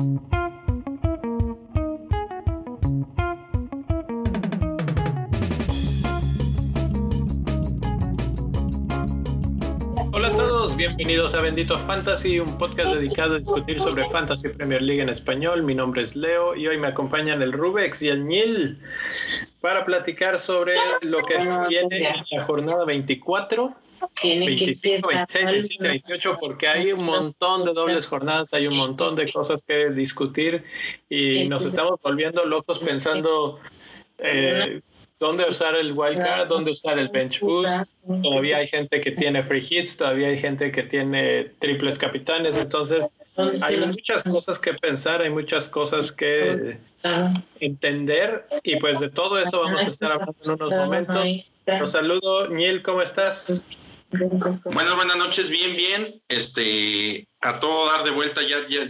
Hola a todos, bienvenidos a Bendito Fantasy, un podcast dedicado a discutir sobre Fantasy Premier League en español. Mi nombre es Leo y hoy me acompañan el Rubex y el Nil para platicar sobre lo que viene en la jornada 24. 25, 26, 27, 28, porque hay un montón de dobles jornadas, hay un montón de cosas que discutir y nos estamos volviendo locos pensando eh, dónde usar el wildcard, dónde usar el bench boost. Todavía hay gente que tiene free hits, todavía hay gente que tiene triples capitanes, entonces hay muchas cosas que pensar, hay muchas cosas que entender y pues de todo eso vamos a estar hablando en unos momentos. Los saludo, Niel, ¿cómo estás? Buenas, buenas noches, bien, bien. Este, a todo dar de vuelta ya, ya.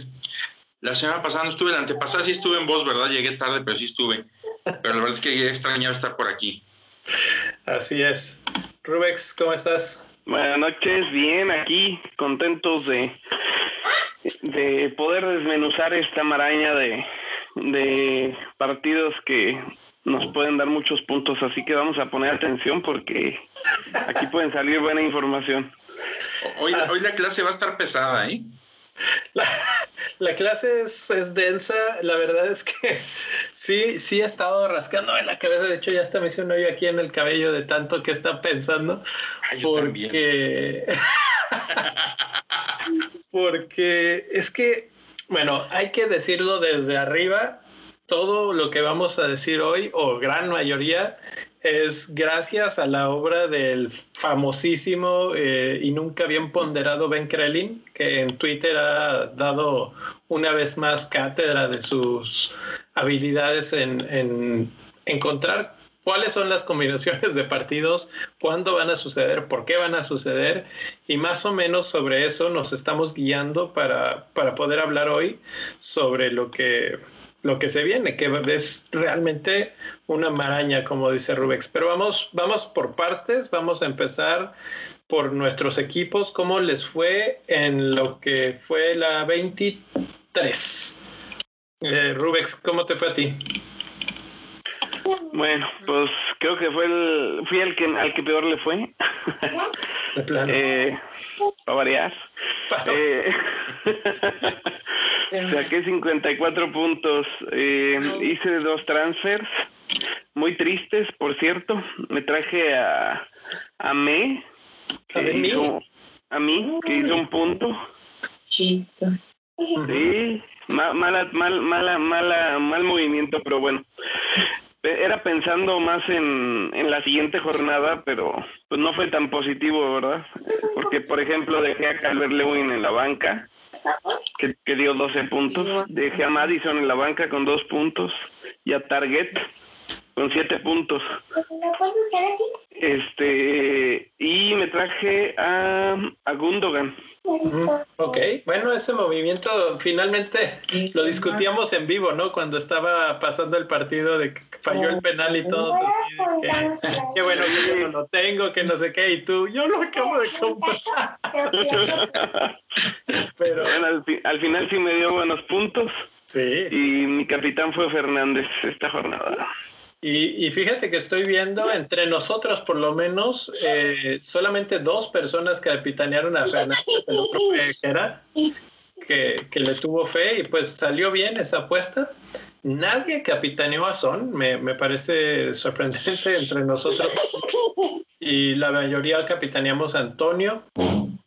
La semana pasada no estuve, la antepasada sí estuve en voz, ¿verdad? Llegué tarde, pero sí estuve. Pero la verdad es que ya extrañaba estar por aquí. Así es. Rubex, ¿cómo estás? Buenas noches, bien, aquí, contentos de, de poder desmenuzar esta maraña de, de partidos que nos pueden dar muchos puntos, así que vamos a poner atención porque aquí pueden salir buena información. Hoy, hoy la clase va a estar pesada, ¿eh? La, la clase es, es, densa, la verdad es que sí, sí he estado rascando en la cabeza, de hecho ya hasta me hice un hoyo aquí en el cabello de tanto que está pensando. Ay, yo porque... porque es que, bueno, hay que decirlo desde arriba, todo lo que vamos a decir hoy, o gran mayoría, es gracias a la obra del famosísimo eh, y nunca bien ponderado Ben Krellin, que en Twitter ha dado una vez más cátedra de sus habilidades en, en encontrar cuáles son las combinaciones de partidos, cuándo van a suceder, por qué van a suceder, y más o menos sobre eso nos estamos guiando para, para poder hablar hoy sobre lo que lo que se viene, que es realmente una maraña, como dice Rubex. Pero vamos, vamos por partes, vamos a empezar por nuestros equipos, cómo les fue en lo que fue la 23. Eh, Rubex, ¿cómo te fue a ti? Bueno, pues creo que fue el, fui el que al que peor le fue. De plano. eh, para variar. Eh, saqué 54 puntos. Eh, hice dos transfers, muy tristes, por cierto. Me traje a, a Me, que ¿A mí? hizo, a mí, que hizo un punto. Chito. Sí, ma- mala, mal, mala, mala, mal movimiento, pero bueno. Era pensando más en, en la siguiente jornada, pero pues no fue tan positivo, ¿verdad? Porque, por ejemplo, dejé a Calvert Lewin en la banca, que, que dio 12 puntos. Dejé a Madison en la banca con 2 puntos. Y a Target con 7 puntos. ¿Lo puedo usar así? Este, y me traje a, a Gundogan. Ujú, Ok, bueno, ese movimiento finalmente lo discutíamos en vivo, ¿no? Cuando estaba pasando el partido de que falló el penal y todos así, de que, qué bueno que yo no lo tengo, que no sé qué, y tú, yo lo acabo de comprar. Pero Bueno, al, fi- al final sí me dio buenos puntos. sí, Y mi capitán fue Fernández esta jornada. Y, y fíjate que estoy viendo entre nosotros por lo menos eh, solamente dos personas que capitanearon a Fernández, el otro fue Jera, que, que le tuvo fe y pues salió bien esa apuesta. Nadie capitaneó a Son, me, me parece sorprendente entre nosotros. Y la mayoría capitaneamos a Antonio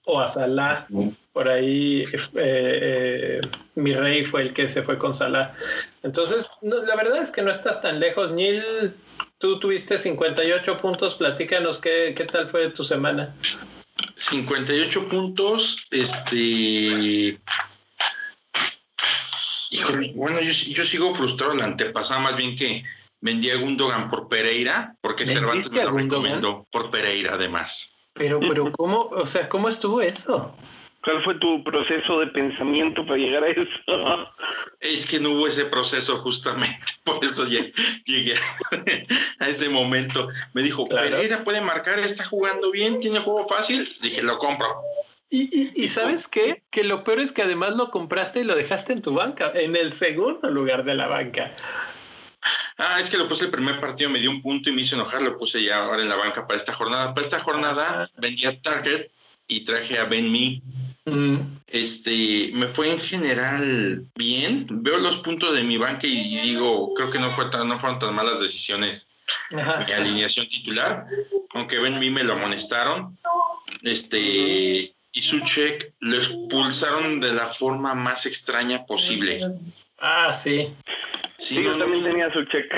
o a Salah. Por ahí eh, eh, mi rey fue el que se fue con Salah. Entonces, no, la verdad es que no estás tan lejos. Neil, tú tuviste 58 puntos. Platícanos qué, qué tal fue tu semana. 58 puntos, este... Híjole, bueno, yo, yo sigo frustrado la antepasada, más bien que vendí a Gundogan por Pereira, porque Cervantes ¿Vendiste me lo recomendó por Pereira, además. Pero, pero, ¿cómo? O sea, ¿cómo estuvo eso? ¿Cuál fue tu proceso de pensamiento para llegar a eso? Es que no hubo ese proceso justamente, por eso lle- llegué a ese momento. Me dijo, Claro. Pereira puede marcar, está jugando bien, tiene juego fácil. Dije, lo compro. Y, sabes qué? Que lo peor es que además lo compraste y lo dejaste en tu banca, en el segundo lugar de la banca. Ah, es que lo puse el primer partido, me dio un punto y me hizo enojar, lo puse ya ahora en la banca para esta jornada. Para esta jornada vendía Target y traje a Ben Me. Mm. Este, me fue en general bien. Veo los puntos de mi banca y digo, creo que no, fue tan, no fueron tan malas decisiones mi alineación titular, aunque Ben Me me lo amonestaron. Este, y su check lo expulsaron de la forma más extraña posible. Ah, sí. Sí, yo también tenía su check.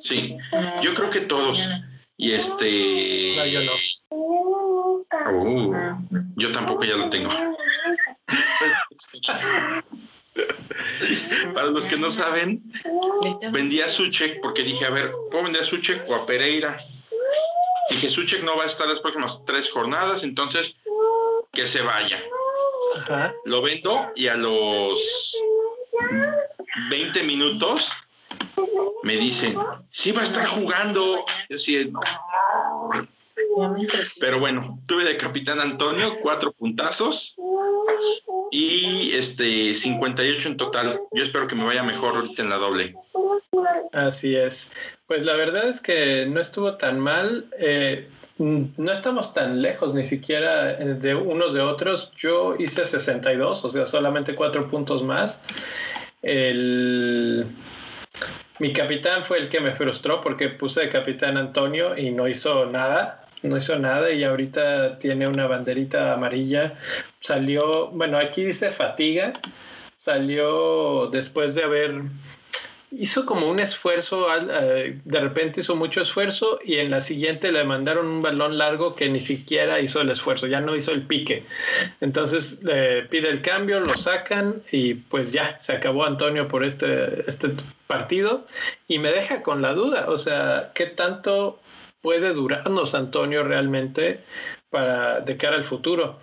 Sí, yo creo que todos. Y este. No, yo no. Uh, yo tampoco ya lo tengo. Para los que no saben, vendía su check porque dije, a ver, ¿puedo vender su check o a Pereira? Dije, su check no va a estar las próximas tres jornadas, entonces que se vaya. Lo vendo y a los 20 minutos me dicen, sí va a estar jugando. Yo Pero bueno, tuve de capitán Antonio cuatro puntazos y este 58 en total. Yo espero que me vaya mejor ahorita en la doble. Así es. Pues la verdad es que no estuvo tan mal. Eh, no estamos tan lejos ni siquiera eh, de unos de otros. Yo hice 62, o sea, solamente cuatro puntos más. El, mi capitán fue el que me frustró porque puse de capitán Antonio y no hizo nada. No hizo nada y ahorita tiene una banderita amarilla. Salió, bueno, aquí dice fatiga. Salió después de haber hizo como un esfuerzo, eh, de repente hizo mucho esfuerzo y en la siguiente le mandaron un balón largo que ni siquiera hizo el esfuerzo, ya no hizo el pique. Entonces le pide el cambio, lo sacan y pues ya, se acabó Antonio por este, este partido y me deja con la duda, o sea, ¿qué tanto puede durarnos Antonio realmente para de cara al futuro?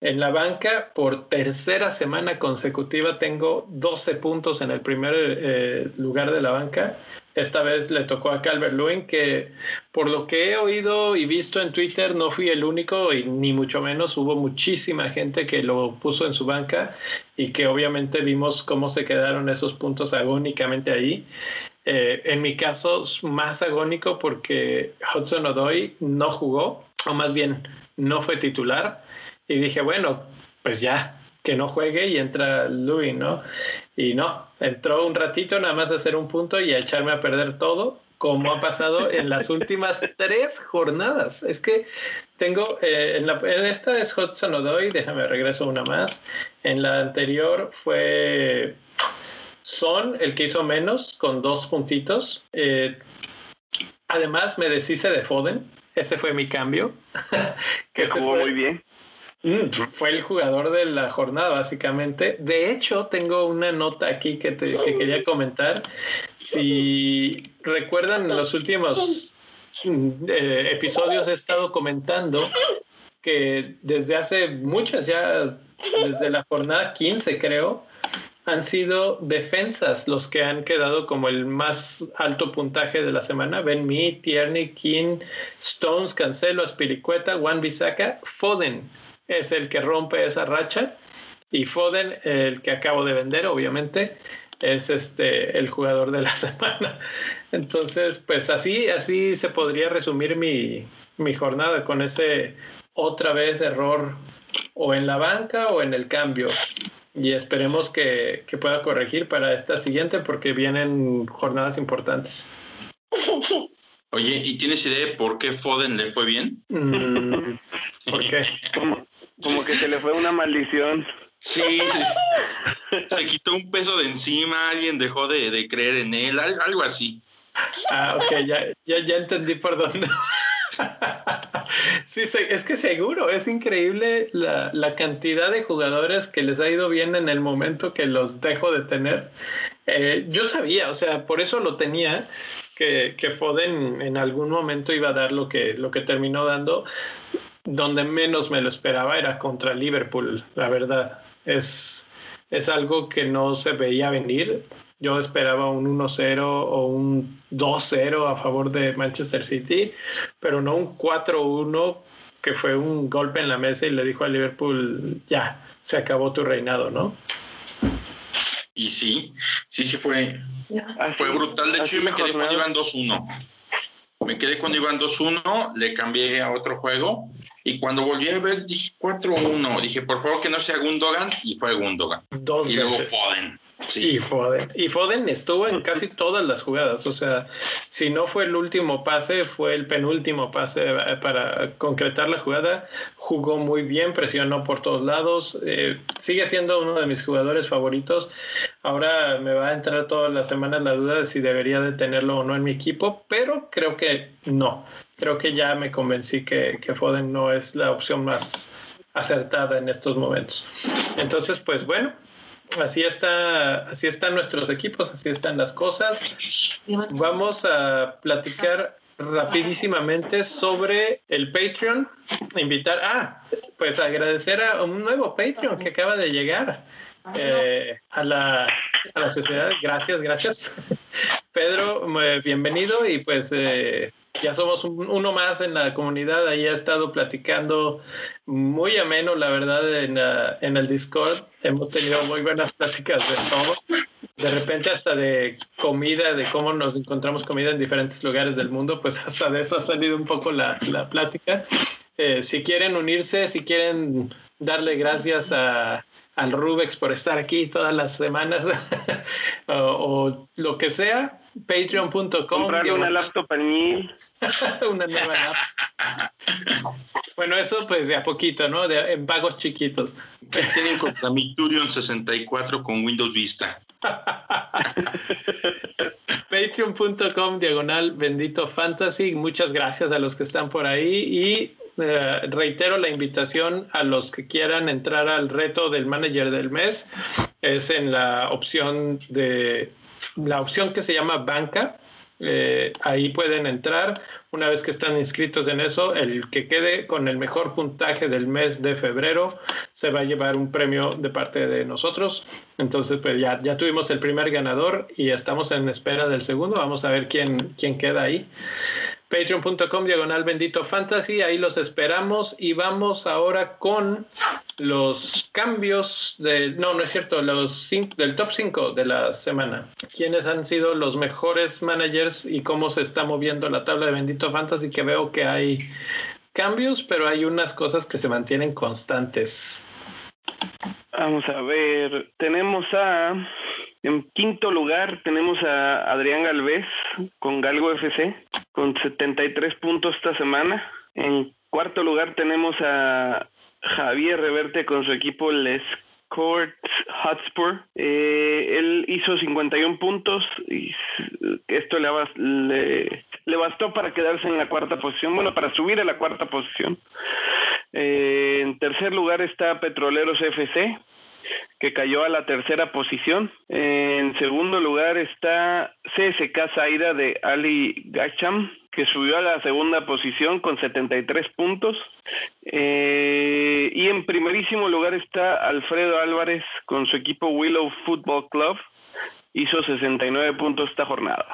En la banca, por tercera semana consecutiva, tengo 12 puntos en el primer eh, lugar de la banca. Esta vez le tocó a Calvert Lewin, que por lo que he oído y visto en Twitter, no fui el único y ni mucho menos. Hubo muchísima gente que lo puso en su banca y que obviamente vimos cómo se quedaron esos puntos agónicamente ahí. Eh, en mi caso, más agónico porque Hudson Odoy no jugó, o más bien no fue titular y dije, bueno, pues ya, que no juegue y entra Louis, ¿no? Y no, entró un ratito nada más a hacer un punto y a echarme a perder todo, como ha pasado en las últimas tres jornadas. Es que tengo, eh, en, la, en, esta es Hudson Odoy, déjame regreso una más. En la anterior fue Son, el que hizo menos, con dos puntitos. Eh, además, me deshice de Foden. Ese fue mi cambio. que jugó muy bien. Mm, fue el jugador de la jornada, básicamente. De hecho, tengo una nota aquí que, te, quería comentar. Si recuerdan, en los últimos mm, eh, episodios he estado comentando que desde hace muchas, ya desde la jornada 15 creo, han sido defensas los que han quedado como el más alto puntaje de la semana. Ben Me, Tierney, King, Stones, Cancelo, Aspiricueta, Juan Bisaca, Foden es el que rompe esa racha y Foden, el que acabo de vender, obviamente, es este el jugador de la semana. Entonces, pues así, así se podría resumir mi, mi jornada con ese otra vez error o en la banca o en el cambio. Y esperemos que, que pueda corregir para esta siguiente porque vienen jornadas importantes. Oye, ¿y tienes idea de por qué Foden le fue bien? Mm, ¿Por qué? Como que se le fue una maldición. Sí, se, quitó un peso de encima, alguien dejó de, creer en él, algo, así. Ah, ok, ya, ya, ya entendí por dónde. sí, es que seguro, es increíble la, la, cantidad de jugadores que les ha ido bien en el momento que los dejo de tener. Eh, yo sabía, o sea, por eso lo tenía, que, que, Foden en algún momento iba a dar lo que, lo que terminó dando donde menos me lo esperaba era contra Liverpool, la verdad. Es, es algo que no se veía venir. Yo esperaba un 1-0 o un 2-0 a favor de Manchester City, pero no un 4-1 que fue un golpe en la mesa y le dijo a Liverpool, ya, se acabó tu reinado, ¿no? Y sí, sí, sí fue, Así- fue brutal. De hecho, yo me quedé cuando iban 2-1. Me quedé cuando iban 2-1, le cambié a otro juego. Y cuando volví a ver, dije 4-1. Dije, por favor, que no sea Gundogan. Y fue Gundogan. Dos Y luego veces. Foden. Y Sí. Foden. Y Foden estuvo en casi todas las jugadas. O sea, si no fue el último pase, fue el penúltimo pase eh, para concretar la jugada. Jugó muy bien, presionó por todos lados. eh, sigue siendo uno de mis jugadores favoritos. Ahora me va a entrar todas las semanas la duda de si debería de tenerlo o no en mi equipo, pero creo que no. Creo que ya me convencí que, que Foden no es la opción más acertada en estos momentos. Entonces, pues bueno, así está, así están nuestros equipos, así están las cosas. Vamos a platicar rapidísimamente sobre el Patreon. Invitar, ah, pues agradecer a un nuevo Patreon que acaba de llegar eh, a, la, a la sociedad. Gracias, gracias. Pedro, eh, bienvenido y pues eh, ya somos un- uno más en la comunidad. Ahí ha estado platicando muy ameno, la verdad, en, en el Discord. Hemos tenido muy buenas pláticas de todo. De repente hasta de comida, de cómo nos encontramos comida en diferentes lugares del mundo, pues hasta de eso ha salido un poco la, la plática. Eh, si quieren unirse, si quieren darle gracias a, al Rubex por estar aquí todas las semanas o, o lo que sea, patreon.com. Comprarle una laptop al mil. una nueva app. Bueno, eso pues de a poquito, ¿no? De, en pagos chiquitos. Tienen contra mi Turion 64 con Windows Vista. Patreon.com diagonal bendito fantasy. Muchas gracias a los que están por ahí y eh, reitero la invitación a los que quieran entrar al reto del manager del mes. Es en la opción de la opción que se llama banca. Eh, ahí pueden entrar. Una vez que están inscritos en eso, el que quede con el mejor puntaje del mes de febrero se va a llevar un premio de parte de nosotros. Entonces, pues ya, ya tuvimos el primer ganador y estamos en espera del segundo. Vamos a ver quién, quién queda ahí. Patreon.com diagonal bendito fantasy, ahí los esperamos y vamos ahora con los cambios del, no, no es cierto, los cin- del top 5 de la semana. ¿Quiénes han sido los mejores managers y cómo se está moviendo la tabla de bendito fantasy? Que veo que hay cambios, pero hay unas cosas que se mantienen constantes. Vamos a ver, tenemos a, en quinto lugar tenemos a Adrián Galvez con Galgo FC con 73 puntos esta semana. En cuarto lugar tenemos a Javier Reverte con su equipo Les Court Hotspur. Eh, él hizo 51 puntos y esto le, le bastó para quedarse en la cuarta posición, bueno, para subir a la cuarta posición. Eh, en tercer lugar está Petroleros FC, que cayó a la tercera posición. En segundo lugar está CSK Zaira de Ali Gacham, que subió a la segunda posición con 73 puntos. Eh, y en primerísimo lugar está Alfredo Álvarez con su equipo Willow Football Club. Hizo 69 puntos esta jornada.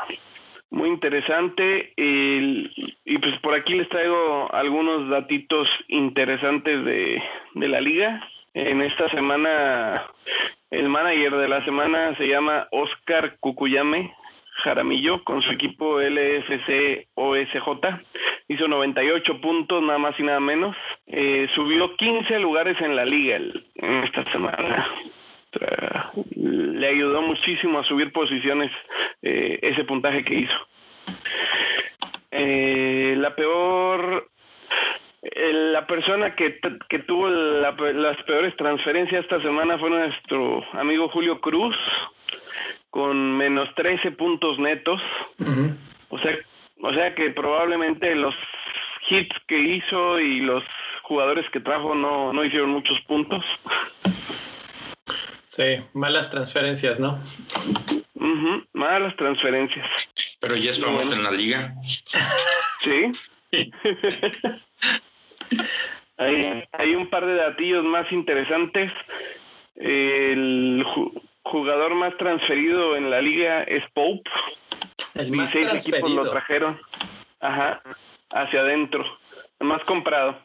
Muy interesante. el- y pues por aquí les traigo algunos datitos interesantes de, de la liga. En esta semana, el manager de la semana se llama Oscar Cucuyame Jaramillo con su equipo LFC OSJ. Hizo 98 puntos, nada más y nada menos. Eh, subió 15 lugares en la liga en esta semana. Le ayudó muchísimo a subir posiciones eh, ese puntaje que hizo. Eh, la peor, la persona que, que tuvo la pe- las peores transferencias esta semana fue nuestro amigo Julio Cruz, con menos 13 puntos netos. O sea, o sea que probablemente los hits que hizo y los jugadores que trajo no, no hicieron muchos puntos. Sí, malas transferencias, ¿no? Ujú, Malas transferencias. Pero ya es famoso en la liga. Sí. hay, hay un par de datillos más interesantes. El ju- jugador más transferido en la liga es Pope. El más 16 equipos lo transferido. trajeron. Ajá. Hacia adentro. El más comprado.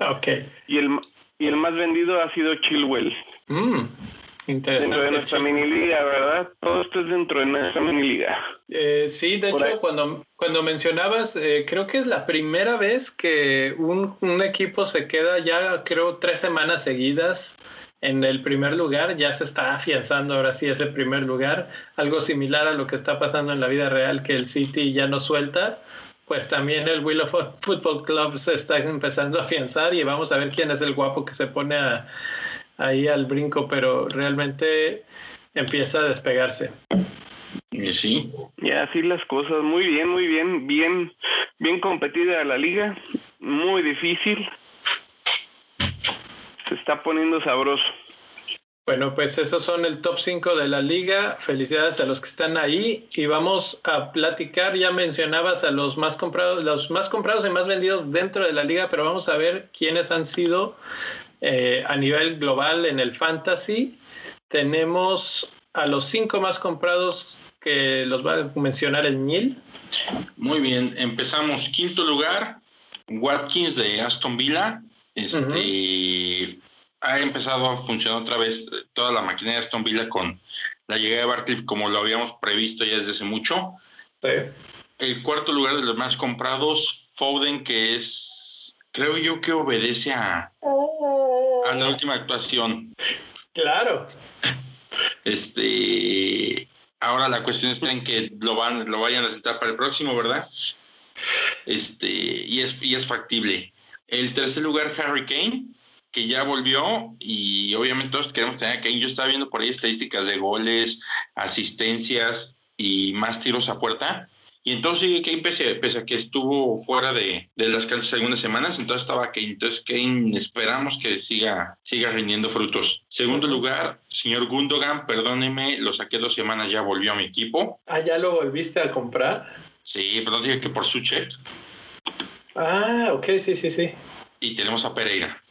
Ok. Y el, y el más vendido ha sido Chilwell. Mm, interesante. Dentro de nuestra mini liga, ¿verdad? Todo esto es dentro de nuestra mini liga. Eh, sí, de Por hecho, ahí. cuando, cuando mencionabas, eh, creo que es la primera vez que un, un equipo se queda ya, creo, tres semanas seguidas en el primer lugar, ya se está afianzando ahora sí ese primer lugar, algo similar a lo que está pasando en la vida real, que el City ya no suelta, pues también el Willow Fo- Football Club se está empezando a afianzar y vamos a ver quién es el guapo que se pone a- ahí al brinco, pero realmente empieza a despegarse. Y sí, Y así las cosas. Muy bien, muy bien. Bien, bien competida la liga. Muy difícil. Se está poniendo sabroso. Bueno, pues esos son el top 5 de la liga. Felicidades a los que están ahí y vamos a platicar. Ya mencionabas a los más comprados, los más comprados y más vendidos dentro de la liga, pero vamos a ver quiénes han sido eh, a nivel global en el fantasy. Tenemos a los cinco más comprados que los va a mencionar el Nil. muy bien. Empezamos quinto lugar, Watkins de Aston Villa. Este ha empezado a funcionar otra vez toda la maquinaria de Aston Villa con la llegada de Barkley, como lo habíamos previsto ya desde hace mucho. El cuarto lugar de los más comprados, Foden, que es, creo yo que obedece a, a la última actuación. Claro. Este, ahora la cuestión está en que lo van, lo vayan a sentar para el próximo, ¿verdad? Este, y es, y es factible. El tercer lugar, Harry Kane, que ya volvió y obviamente todos queremos tener a Kane. Yo estaba viendo por ahí estadísticas de goles, asistencias y más tiros a puerta. Y entonces Kane pese, pese a que estuvo fuera de, de las canchas algunas semanas, entonces estaba Kane. Entonces Kane esperamos que siga, siga rindiendo frutos. Segundo lugar, señor Gundogan, perdóneme, lo saqué dos semanas, ya volvió a mi equipo. Ah, ya lo volviste a comprar. Sí, pero dije que por su check. Ah, ok, sí, sí, sí. Y tenemos a Pereira.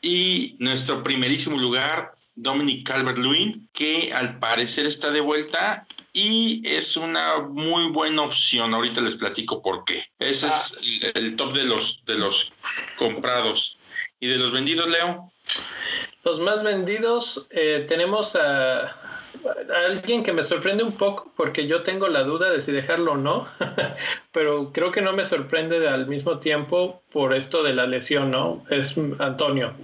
Y nuestro primerísimo lugar, Dominic Calvert-Lewin, que al parecer está de vuelta y es una muy buena opción. Ahorita les platico por qué. Ese es el, top de los, de los comprados. ¿Y de los vendidos, Leo? Los más vendidos, eh, tenemos a alguien que me sorprende un poco porque yo tengo la duda de si dejarlo o no, pero creo que no me sorprende al mismo tiempo por esto de la lesión, ¿no? Es Antonio.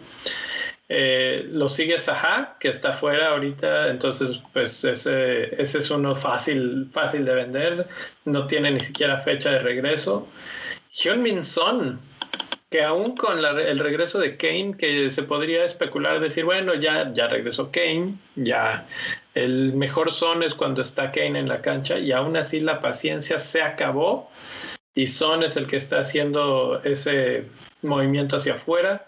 Eh, lo sigue Saha, que está fuera ahorita, entonces pues ese, ese es uno fácil, fácil de vender, no tiene ni siquiera fecha de regreso. Hyun-Min Son, que aún con el regreso de Kane, que se podría especular, decir, bueno, ya, ya regresó Kane, ya el mejor son es cuando está Kane en la cancha y aún así la paciencia se acabó y Son es el que está haciendo ese movimiento hacia afuera.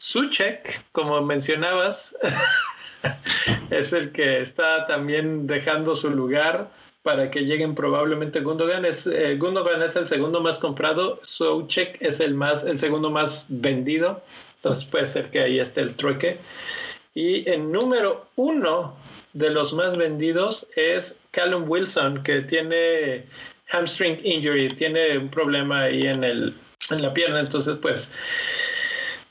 Suchek, como mencionabas, es el que está también dejando su lugar para que lleguen probablemente Gundogan. Es, eh, Gundogan es el segundo más comprado, Soucek es el, más, el segundo más vendido, entonces puede ser que ahí esté el trueque. Y el número uno de los más vendidos es Callum Wilson, que tiene hamstring injury, tiene un problema ahí en, el, en la pierna, entonces pues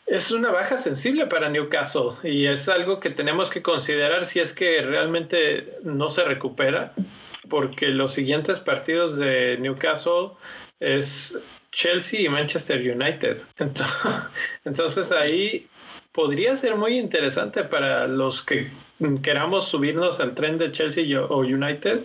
es una baja sensible para Newcastle y es algo que tenemos que considerar si es que realmente no se recupera, porque los siguientes partidos de Newcastle es Chelsea y Manchester United. Entonces, ahí podría ser muy interesante para los que queramos subirnos al tren de Chelsea o United,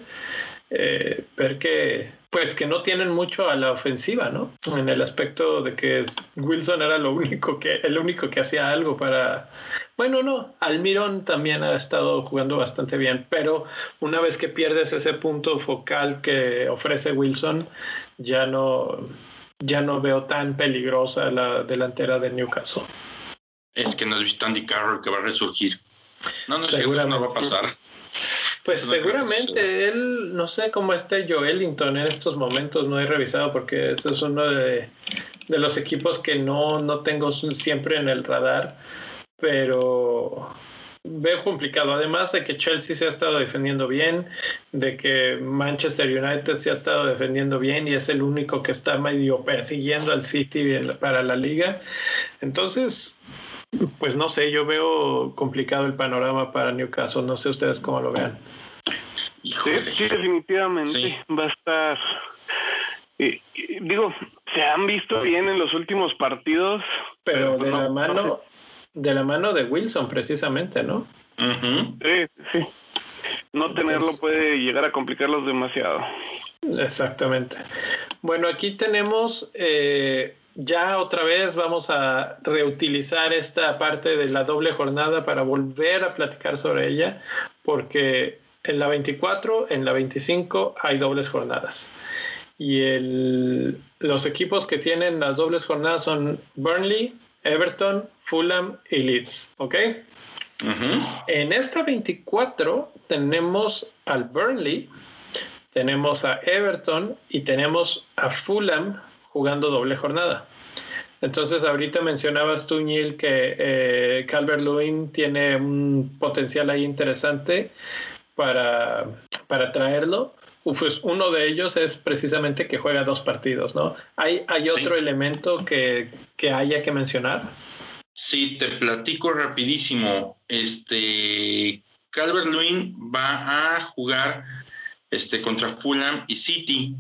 eh, ver que pues que no tienen mucho a la ofensiva, ¿no? En el aspecto de que Wilson era lo único que, el único que hacía algo para. Bueno, no, Almirón también ha estado jugando bastante bien, pero una vez que pierdes ese punto focal que ofrece Wilson, ya no, ya no veo tan peligrosa la delantera de Newcastle. Es que no has visto Andy Carroll que va a resurgir. No, no sé, no va a pasar. Pues seguramente él, no sé cómo esté Joelinton en estos momentos, no he revisado porque eso es uno de, de los equipos que no, no tengo siempre en el radar, pero veo complicado. Además de que Chelsea se ha estado defendiendo bien, de que Manchester United se ha estado defendiendo bien y es el único que está medio persiguiendo al City para la liga. Entonces, pues no sé, yo veo complicado el panorama para Newcastle. No sé ustedes cómo lo vean. Sí, definitivamente va a estar. digo, se han visto bien en los últimos partidos, pero, de la mano, de la mano de Wilson, precisamente, ¿no? Sí, sí. No tenerlo puede llegar a complicarlos demasiado. Exactamente. Bueno, aquí tenemos eh, ya otra vez vamos a reutilizar esta parte de la doble jornada para volver a platicar sobre ella, porque en la 24, en la 25 hay dobles jornadas. Y el, los equipos que tienen las dobles jornadas son Burnley, Everton, Fulham y Leeds. ¿Ok? En esta 24 tenemos al Burnley, tenemos a Everton y tenemos a Fulham jugando doble jornada. Entonces, ahorita mencionabas tú, Neil, que eh, Calvert Lewin tiene un potencial ahí interesante para, para traerlo. Pues uno de ellos es precisamente que juega dos partidos, ¿no? ¿Hay, hay otro elemento que, que, haya que mencionar? Sí, te platico rapidísimo. Este Calvert Lewin va a jugar este, contra Fulham y City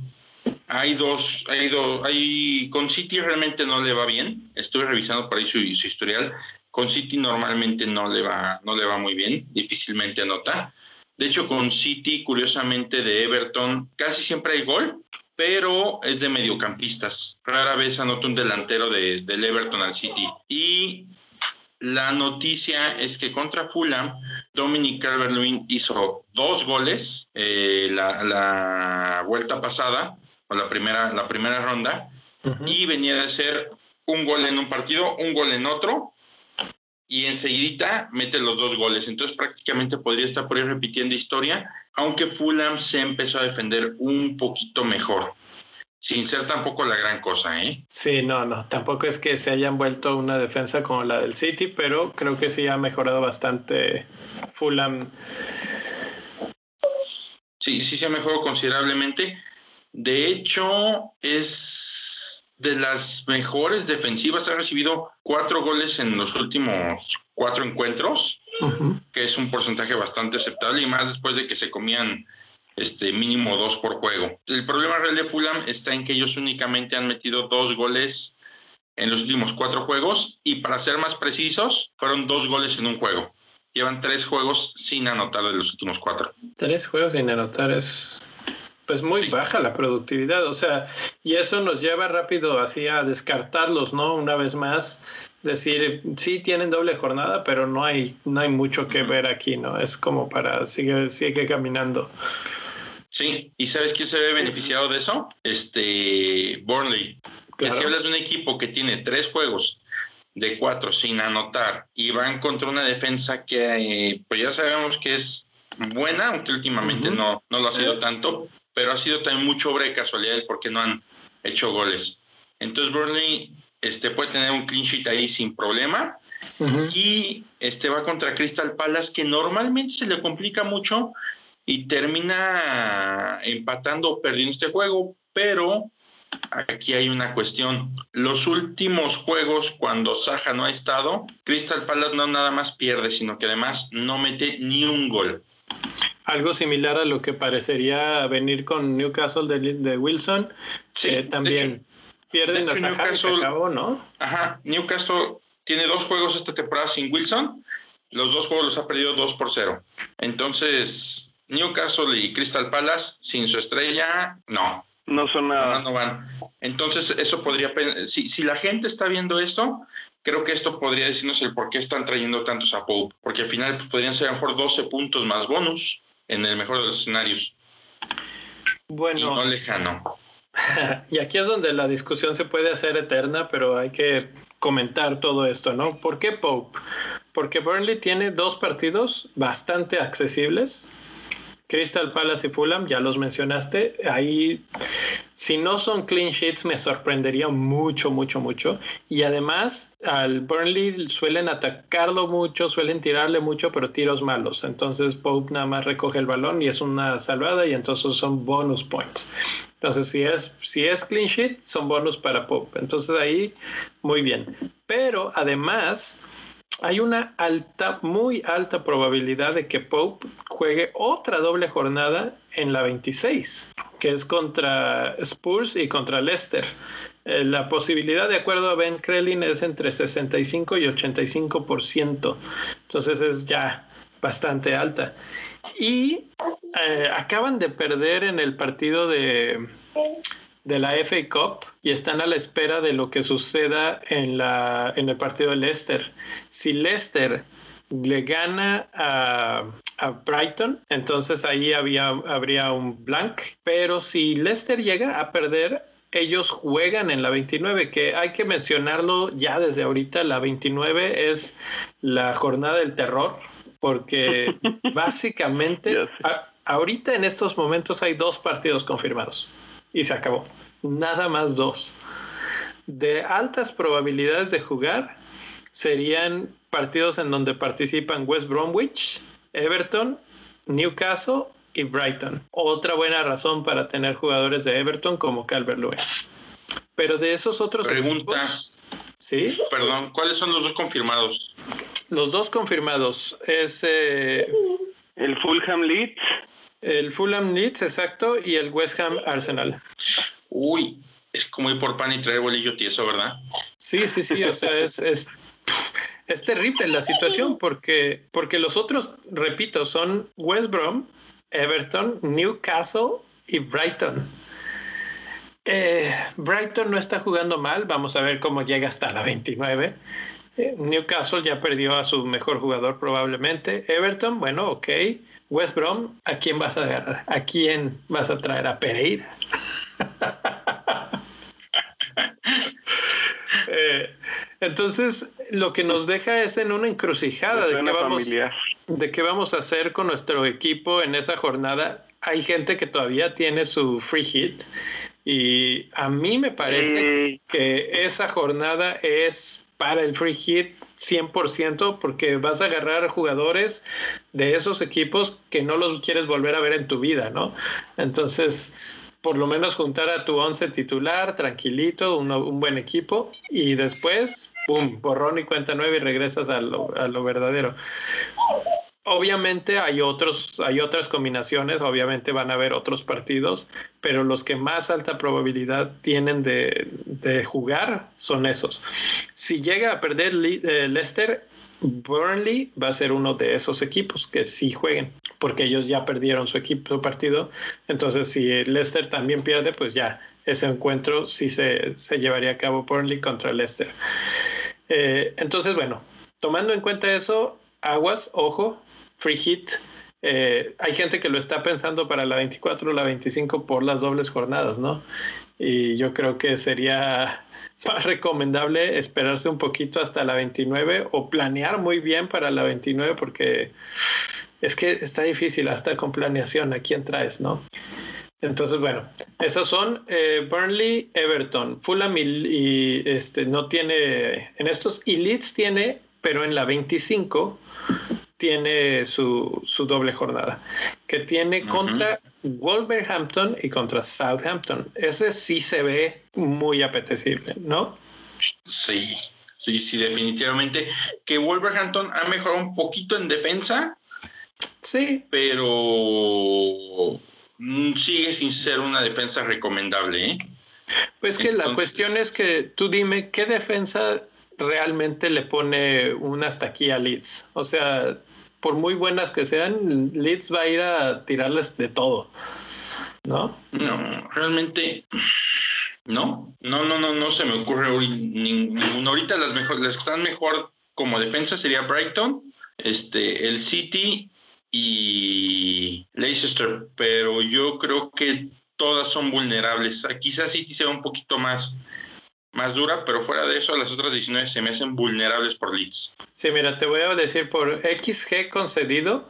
hay dos, hay dos, hay, con City realmente no le va bien. Estuve revisando por ahí su, historial. Con City normalmente no le va, no le va muy bien, difícilmente anota. De hecho, con City, curiosamente, de Everton, casi siempre hay gol, pero es de mediocampistas. Rara vez anota un delantero de, del Everton al City. Y la noticia es que contra Fulham, Dominic Calvert-Lewin hizo dos goles eh, la, la, vuelta pasada la primera, la primera ronda, y venía de ser un gol en un partido, un gol en otro, y enseguida mete los dos goles. Entonces prácticamente podría estar por ahí repitiendo historia, aunque Fulham se empezó a defender un poquito mejor. Sin ser tampoco la gran cosa, ¿eh? Sí, no, no, tampoco es que se hayan vuelto una defensa como la del City, pero creo que sí ha mejorado bastante Fulham. Sí, sí se ha mejorado considerablemente. De hecho, es de las mejores defensivas. Ha recibido cuatro goles en los últimos cuatro encuentros, que es un porcentaje bastante aceptable y más después de que se comían este mínimo dos por juego. El problema real de Fulham está en que ellos únicamente han metido dos goles en los últimos cuatro juegos y para ser más precisos, fueron dos goles en un juego. Llevan tres juegos sin anotar de los últimos cuatro. Tres juegos sin anotar es pues muy baja la productividad, o sea, y eso nos lleva rápido así a descartarlos, ¿no? Una vez más, decir, sí tienen doble jornada, pero no hay, no hay mucho que ver aquí, ¿no? Es como para sigue, sigue caminando. Sí, ¿y sabes quién se ve beneficiado de eso? Este, Burnley. Que si hablas de un equipo que tiene tres juegos de cuatro sin anotar y van contra una defensa que, eh, pues ya sabemos que es buena, aunque últimamente no, no lo ha sido tanto, pero ha sido también mucho obra de casualidad porque no han hecho goles. Entonces Burnley este, puede tener un clean sheet ahí sin problema. Y este va contra Crystal Palace, que normalmente se le complica mucho y termina empatando o perdiendo este juego, pero aquí hay una cuestión. Los últimos juegos, cuando Saja no ha estado, Crystal Palace no nada más pierde, sino que además no mete ni un gol. Algo similar a lo que parecería venir con Newcastle de, Wilson. Sí, eh, también pierden a Newcastle, ¿no? Ajá, Newcastle tiene dos juegos esta temporada sin Wilson. Los dos juegos los ha perdido 2 por 0. Entonces, Newcastle y Crystal Palace sin su estrella, no. No son nada. No, van. Entonces, eso podría. Si, si la gente está viendo esto, creo que esto podría decirnos el por qué están trayendo tantos a Pope. Porque al final pues, podrían ser a lo mejor 12 puntos más bonus en el mejor de los escenarios. Bueno. Y no lejano. y aquí es donde la discusión se puede hacer eterna, pero hay que comentar todo esto, ¿no? ¿Por qué Pope? Porque Burnley tiene dos partidos bastante accesibles. Crystal Palace y Fulham, ya los mencionaste. Ahí Si no son clean sheets, me sorprendería mucho, mucho, mucho. Y además, al Burnley suelen atacarlo mucho, suelen tirarle mucho, pero tiros malos. Entonces, Pope nada más recoge el balón y es una salvada, y entonces son bonus points. Entonces, si es, si es clean sheet, son bonus para Pope. Entonces, ahí, muy bien. Pero además, hay una alta, muy alta probabilidad de que Pope juegue otra doble jornada en la 26, que es contra Spurs y contra Leicester. Eh, la posibilidad, de acuerdo a Ben Krellin, es entre 65 y 85%. Entonces es ya bastante alta. Y eh, acaban de perder en el partido de, de la FA Cup y están a la espera de lo que suceda en, la, en el partido de Leicester. Si Leicester le gana a, a Brighton, entonces ahí había, habría un blank, pero si Leicester llega a perder, ellos juegan en la 29, que hay que mencionarlo ya desde ahorita, la 29 es la jornada del terror, porque básicamente ahorita en estos momentos hay dos partidos confirmados y se acabó. Nada más dos. De altas probabilidades de jugar serían partidos en donde participan West Bromwich, Everton, Newcastle y Brighton. Otra buena razón para tener jugadores de Everton como Calvert Lewin. Pero de esos otros Pregunta. ¿Sí? Perdón, ¿cuáles son los dos confirmados? Los dos confirmados es eh, el Fulham Leeds el Fulham Leeds, exacto, y el West Ham Arsenal. Uy, es como ir por pan y traer bolillo tieso, ¿verdad? Sí, sí, sí, o sea, es, es, es terrible la situación porque, porque los otros, repito, son West Brom, Everton, Newcastle y Brighton. Eh, Brighton no está jugando mal, vamos a ver cómo llega hasta la 29. Eh, Newcastle ya perdió a su mejor jugador probablemente. Everton, bueno, ok. West Brom, ¿a quién vas a agarrar? ¿A quién vas a traer? ¿A Pereira? Eh, entonces, lo que nos deja es en una encrucijada de qué, vamos, de qué vamos a hacer con nuestro equipo en esa jornada. Hay gente que todavía tiene su free hit y a mí me parece que esa jornada es para el free hit 100% porque vas a agarrar jugadores de esos equipos que no los quieres volver a ver en tu vida, ¿no? Entonces, por lo menos juntar a tu once titular, tranquilito, un buen equipo, y después, ¡pum!, borrón y cuenta nueva y regresas a lo, a lo verdadero. Obviamente hay otros, hay otras combinaciones, obviamente van a haber otros partidos, pero los que más alta probabilidad tienen de, jugar son esos. Si llega a perder eh, Leicester, Burnley va a ser uno de esos equipos que sí jueguen, porque ellos ya perdieron su equipo, su partido. Entonces, si Leicester también pierde, pues ya ese encuentro sí se, llevaría a cabo Burnley contra Leicester. Eh, entonces, bueno, tomando en cuenta eso, aguas, ojo, free hit. Eh, hay gente que lo está pensando para la 24 o la 25 por las dobles jornadas, ¿no? Y yo creo que sería más recomendable esperarse un poquito hasta la 29 o planear muy bien para la 29 porque es que está difícil hasta con planeación a quién traes, ¿no? Entonces, bueno, esos son eh, Burnley, Everton, Fulham y, este, no tiene en estos, y Leeds tiene, pero en la 25 tiene su, doble jornada, que tiene contra Wolverhampton y contra Southampton. Ese sí se ve muy apetecible, ¿no? Sí, sí, sí, definitivamente. Que Wolverhampton ha mejorado un poquito en defensa. Sí. Pero mm, sigue sin ser una defensa recomendable, ¿eh? Pues que la cuestión es que tú dime qué defensa realmente le pone un hasta aquí a Leeds. O sea, por muy buenas que sean, Leeds va a ir a tirarles de todo. ¿No? No, realmente no, no, no, no, no se me ocurre ninguno. Ahorita las mejor, las que están mejor como defensa sería Brighton, este, el City y Leicester, pero yo creo que todas son vulnerables. Quizás City sea un poquito más más dura, pero fuera de eso, las otras 19 se me hacen vulnerables por leads. Sí, mira, te voy a decir por XG concedido,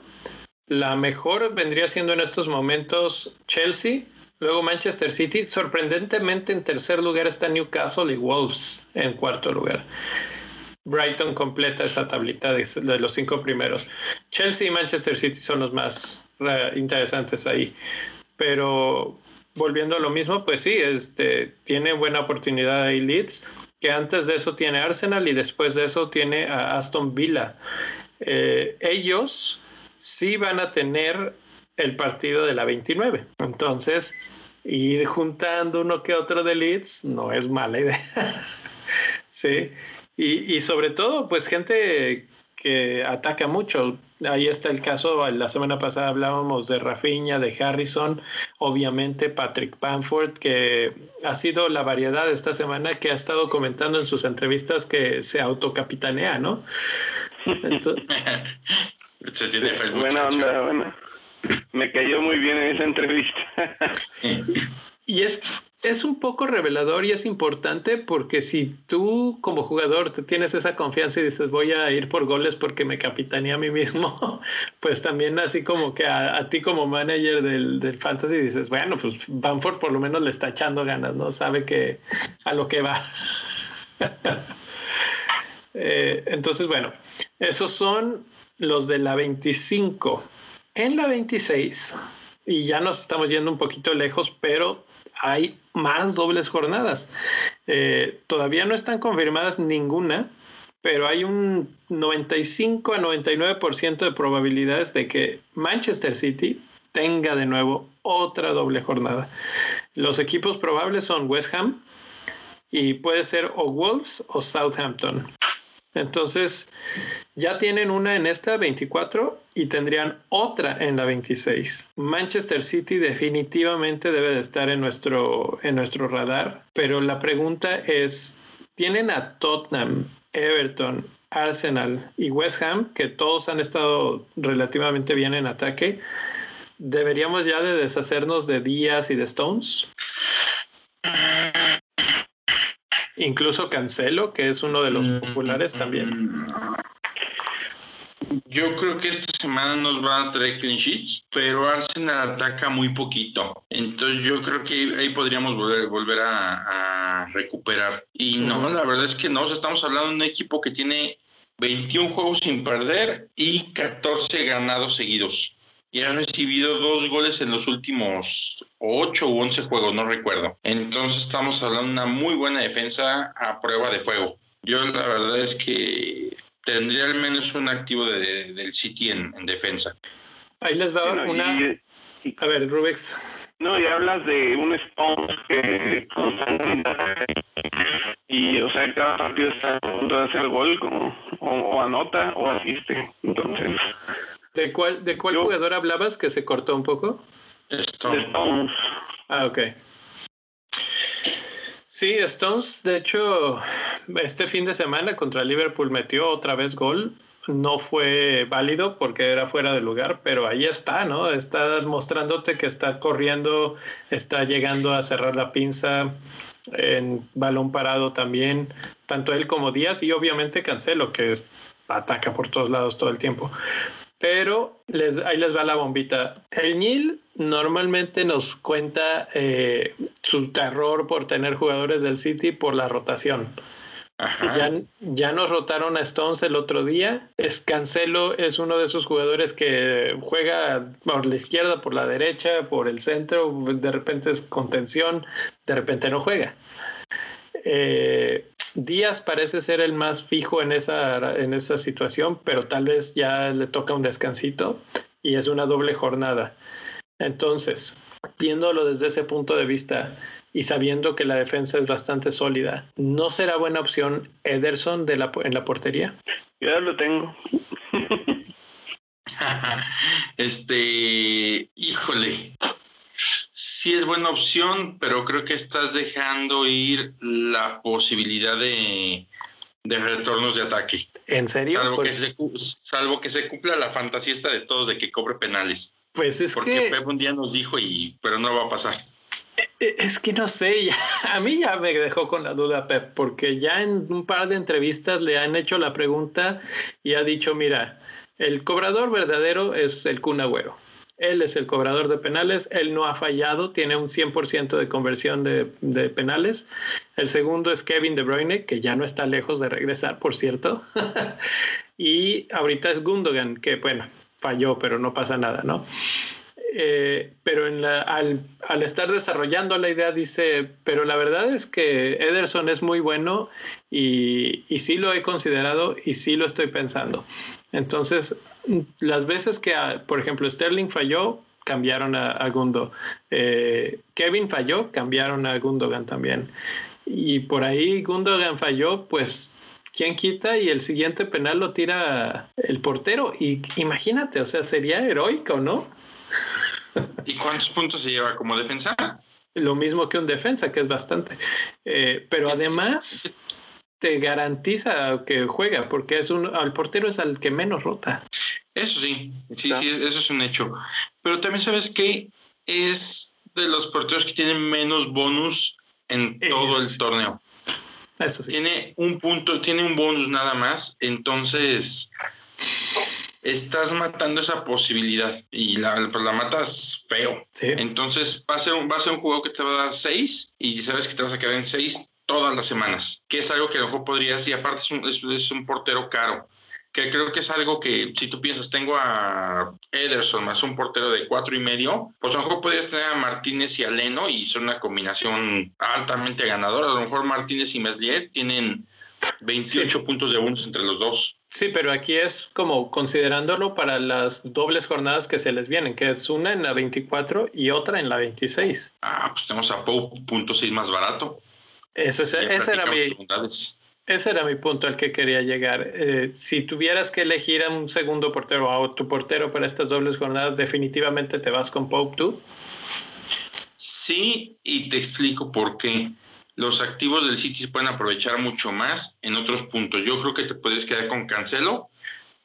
la mejor vendría siendo en estos momentos Chelsea, Luego Manchester City, sorprendentemente en tercer lugar está Newcastle y Wolves en cuarto lugar. Brighton completa esa tablita de, los cinco primeros. Chelsea y Manchester City son los más eh, interesantes ahí. Pero volviendo a lo mismo, pues sí, este, tiene buena oportunidad ahí Leeds, que antes de eso tiene Arsenal y después de eso tiene a Aston Villa. Eh, ellos sí van a tener el partido de la 29. Entonces, ir juntando uno que otro de Leeds no es mala idea. sí. Y, y, sobre todo, pues gente que ataca mucho. Ahí está el caso, la semana pasada hablábamos de Rafinha, de Harrison, obviamente Patrick Panford, que ha sido la variedad esta semana que ha estado comentando en sus entrevistas que se autocapitanea, ¿no? Entonces, se tiene Buena onda, buena. Me cayó muy bien en esa entrevista. y es es un poco revelador y es importante porque si tú como jugador te tienes esa confianza y dices voy a ir por goles porque me capitaneé a mí mismo, pues también así como que a, ti como manager del, del, fantasy dices, bueno, pues Banford por lo menos le está echando ganas, ¿no? Sabe que a lo que va. Eh, entonces, bueno, esos son los de la 25. En la 26, y ya nos estamos yendo un poquito lejos, pero hay más dobles jornadas. Eh, todavía no están confirmadas ninguna, pero hay un 95 a 99% de probabilidades de que Manchester City tenga de nuevo otra doble jornada. Los equipos probables son West Ham y puede ser o Wolves o Southampton. Entonces, ya tienen una en esta 24 y tendrían otra en la 26. Manchester City definitivamente debe de estar en nuestro, en nuestro radar, pero la pregunta es, ¿tienen a Tottenham, Everton, Arsenal y West Ham, que todos han estado relativamente bien en ataque? ¿Deberíamos ya de deshacernos de Díaz y de Stones? Incluso Cancelo, que es uno de los mm, populares también. Yo creo que esta semana nos van a traer clean sheets, pero Arsenal ataca muy poquito. Entonces yo creo que ahí podríamos volver, volver a, recuperar. Y no, la verdad es que no, estamos hablando de un equipo que tiene 21 juegos sin perder y 14 ganados seguidos y ha recibido dos goles en los últimos ocho u once juegos, no recuerdo. Entonces estamos hablando de una muy buena defensa a prueba de fuego. Yo la verdad es que tendría al menos un activo de, del City en, defensa. Ahí les va una... a ver, Rubex. No, y hablas de un Stones que y o sea cada partido está a punto de hacer gol como, o anota o asiste entonces ¿De cuál, de cuál jugador hablabas que se cortó un poco? Stones. Ah, ok. Sí, Stones, de hecho, este fin de semana contra Liverpool metió otra vez gol. No fue válido porque era fuera de lugar, pero ahí está, ¿no? Está mostrándote que está corriendo, está llegando a cerrar la pinza en balón parado también, tanto él como Díaz y obviamente Cancelo, que ataca por todos lados todo el tiempo. Pero les, ahí les va la bombita. El Nil normalmente nos cuenta eh, su terror por tener jugadores del City por la rotación. Ya, ya, nos rotaron a Stones el otro día. Es Cancelo es uno de esos jugadores que juega por la izquierda, por la derecha, por el centro. De repente es contención, de repente no juega. Eh, Díaz parece ser el más fijo en esa, en esa situación, pero tal vez ya le toca un descansito y es una doble jornada. Entonces, viéndolo desde ese punto de vista y sabiendo que la defensa es bastante sólida, ¿no será buena opción Ederson de la, en la portería? Ya lo tengo. este, híjole, sí es buena opción, pero creo que estás dejando ir la posibilidad de, retornos de ataque. ¿En serio? Salvo, que pues se, salvo que se cumpla la fantasía de todos de que cobre penales. Pues es Porque Pep un día nos dijo, y, pero no va a pasar. E, es que no sé, a mí ya me dejó con la duda Pep, porque ya en un par de entrevistas le han hecho la pregunta y ha dicho, mira, el cobrador verdadero es el Kun Él es el cobrador de penales, él no ha fallado, tiene un 100% de conversión de, de, penales. El segundo es Kevin De Bruyne, que ya no está lejos de regresar, por cierto. y ahorita es Gundogan, que bueno, falló, pero no pasa nada, ¿no? Eh, pero en la, al, al, estar desarrollando la idea dice, pero la verdad es que Ederson es muy bueno y, y sí lo he considerado y sí lo estoy pensando. Entonces, las veces que, por ejemplo, Sterling falló, cambiaron a, a Gundo. Eh, Kevin falló, cambiaron a Gundogan también. Y por ahí Gundogan falló, pues ¿quién quita? Y el siguiente penal lo tira el portero. Y imagínate, o sea, sería heroico, ¿no? ¿Y cuántos puntos se lleva como defensa? Lo mismo que un defensa, que es bastante. Eh, pero además te garantiza que juega, porque es un, al portero es al que menos rota. Eso sí, sí, sí, eso es un hecho. Pero también sabes que es de los porteros que tienen menos bonus en todo el torneo. Eso sí. Tiene un punto, tiene un bonus nada más, entonces estás matando esa posibilidad y la, pues la matas feo. Sí. Entonces va a, ser un, va a ser un juego que te va a dar seis y sabes que te vas a quedar en seis todas las semanas, que es algo que a lo mejor podrías, y aparte es un, es, es un portero caro, que creo que es algo que si tú piensas, tengo a Ederson más un portero de cuatro y medio, pues a lo mejor podrías tener a Martínez y a Leno y son una combinación altamente ganadora. A lo mejor Martínez y Meslier tienen 28 sí. puntos de bonus entre los dos. Sí, pero aquí es como considerándolo para las dobles jornadas que se les vienen, que es una en la 24 y otra en la 26. Ah, pues tenemos a Pope punto seis más barato. Eso es, ese era mi, ese era mi punto al que quería llegar. Eh, si tuvieras que elegir a un segundo portero o a tu portero para estas dobles jornadas, definitivamente te vas con Pope tú. Sí, y te explico por qué. Los activos del City se pueden aprovechar mucho más en otros puntos. Yo creo que te puedes quedar con Cancelo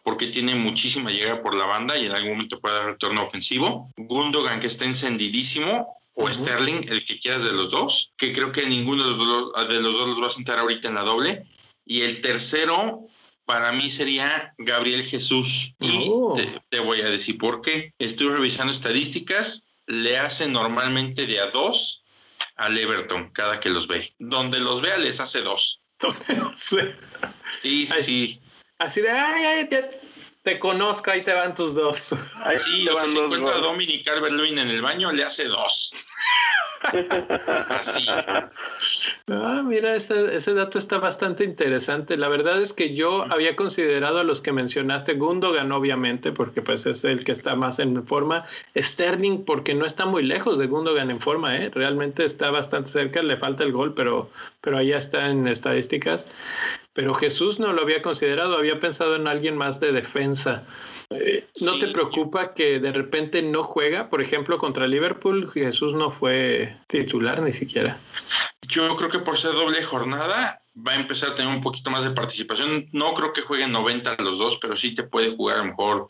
porque tiene muchísima llegada por la banda y en algún momento puede dar retorno ofensivo. Gundogan que está encendidísimo o uh -huh. Sterling, el que quieras de los dos, que creo que ninguno de los, dos, de los dos los va a sentar ahorita en la doble. Y el tercero, para mí, sería Gabriel Jesús. Y Oh. te, te, voy a decir por qué. Estuve revisando estadísticas, le hace normalmente de a dos al Everton cada que los ve. Donde los vea, les hace dos. Sí, sí, sí. Así de, ay, ay, te, te conozco, ahí te van tus dos. Ahí sí, sea, si encuentra a Dominic Calvert-Lewin en el baño, le hace dos. Así. Ah, mira, ese, ese, dato está bastante interesante. La verdad es que yo había considerado a los que mencionaste, Gundogan obviamente, porque pues es el que está más en forma, Sterling porque no está muy lejos de Gundogan en forma, ¿eh? realmente está bastante cerca, le falta el gol, pero, pero allá está en estadísticas. Pero Jesús no lo había considerado, había pensado en alguien más de defensa. ¿No sí. te preocupa que de repente no juega? Por ejemplo, contra Liverpool, Jesús no fue titular ni siquiera. Yo creo que por ser doble jornada va a empezar a tener un poquito más de participación. No creo que jueguen 90 los dos, pero sí te puede jugar a lo mejor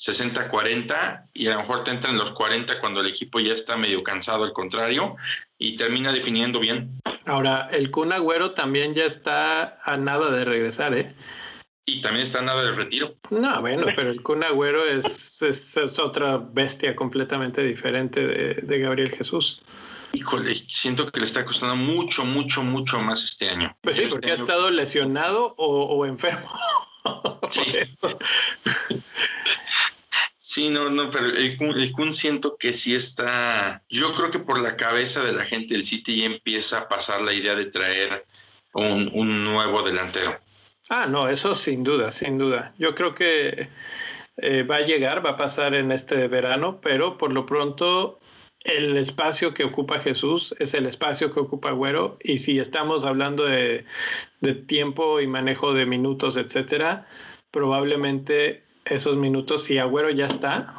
60-40 y a lo mejor te entran los 40 cuando el equipo ya está medio cansado, al contrario, y termina definiendo bien. Ahora, el Kun Agüero también ya está a nada de regresar, ¿eh? Y también está nada de retiro. No, bueno, pero el Kun Agüero es, es, es otra bestia completamente diferente de, de, Gabriel Jesús. Híjole, siento que le está costando mucho, mucho, mucho más este año. Pues sí, porque este ha estado lesionado o, o enfermo. Sí. Sí, no, no, pero el Kun, el Kun siento que sí está. Yo creo que por la cabeza de la gente del City ya empieza a pasar la idea de traer un, un nuevo delantero. Ah, no, eso sin duda, sin duda. Yo creo que eh, va a llegar, va a pasar en este verano, pero por lo pronto el espacio que ocupa Jesús es el espacio que ocupa Agüero y si estamos hablando de, tiempo y manejo de minutos, etcétera, probablemente esos minutos, si Agüero ya está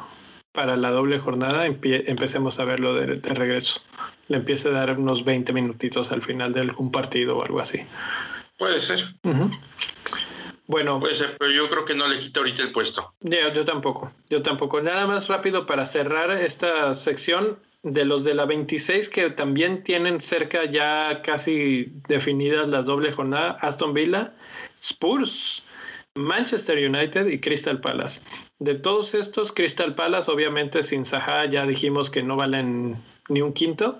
para la doble jornada, empecemos a verlo de, de, regreso. Le empiece a dar unos 20 minutitos al final de algún partido o algo así. Puede ser. Uh -huh. Bueno. Puede ser, pero yo creo que no le quita ahorita el puesto. Yo, yo tampoco, yo tampoco. Nada más rápido para cerrar esta sección de los de la 26 que también tienen cerca ya casi definidas las doble jornada, Aston Villa, Spurs, Manchester United y Crystal Palace. De todos estos, Crystal Palace, obviamente sin Zaha, ya dijimos que no valen ni un quinto.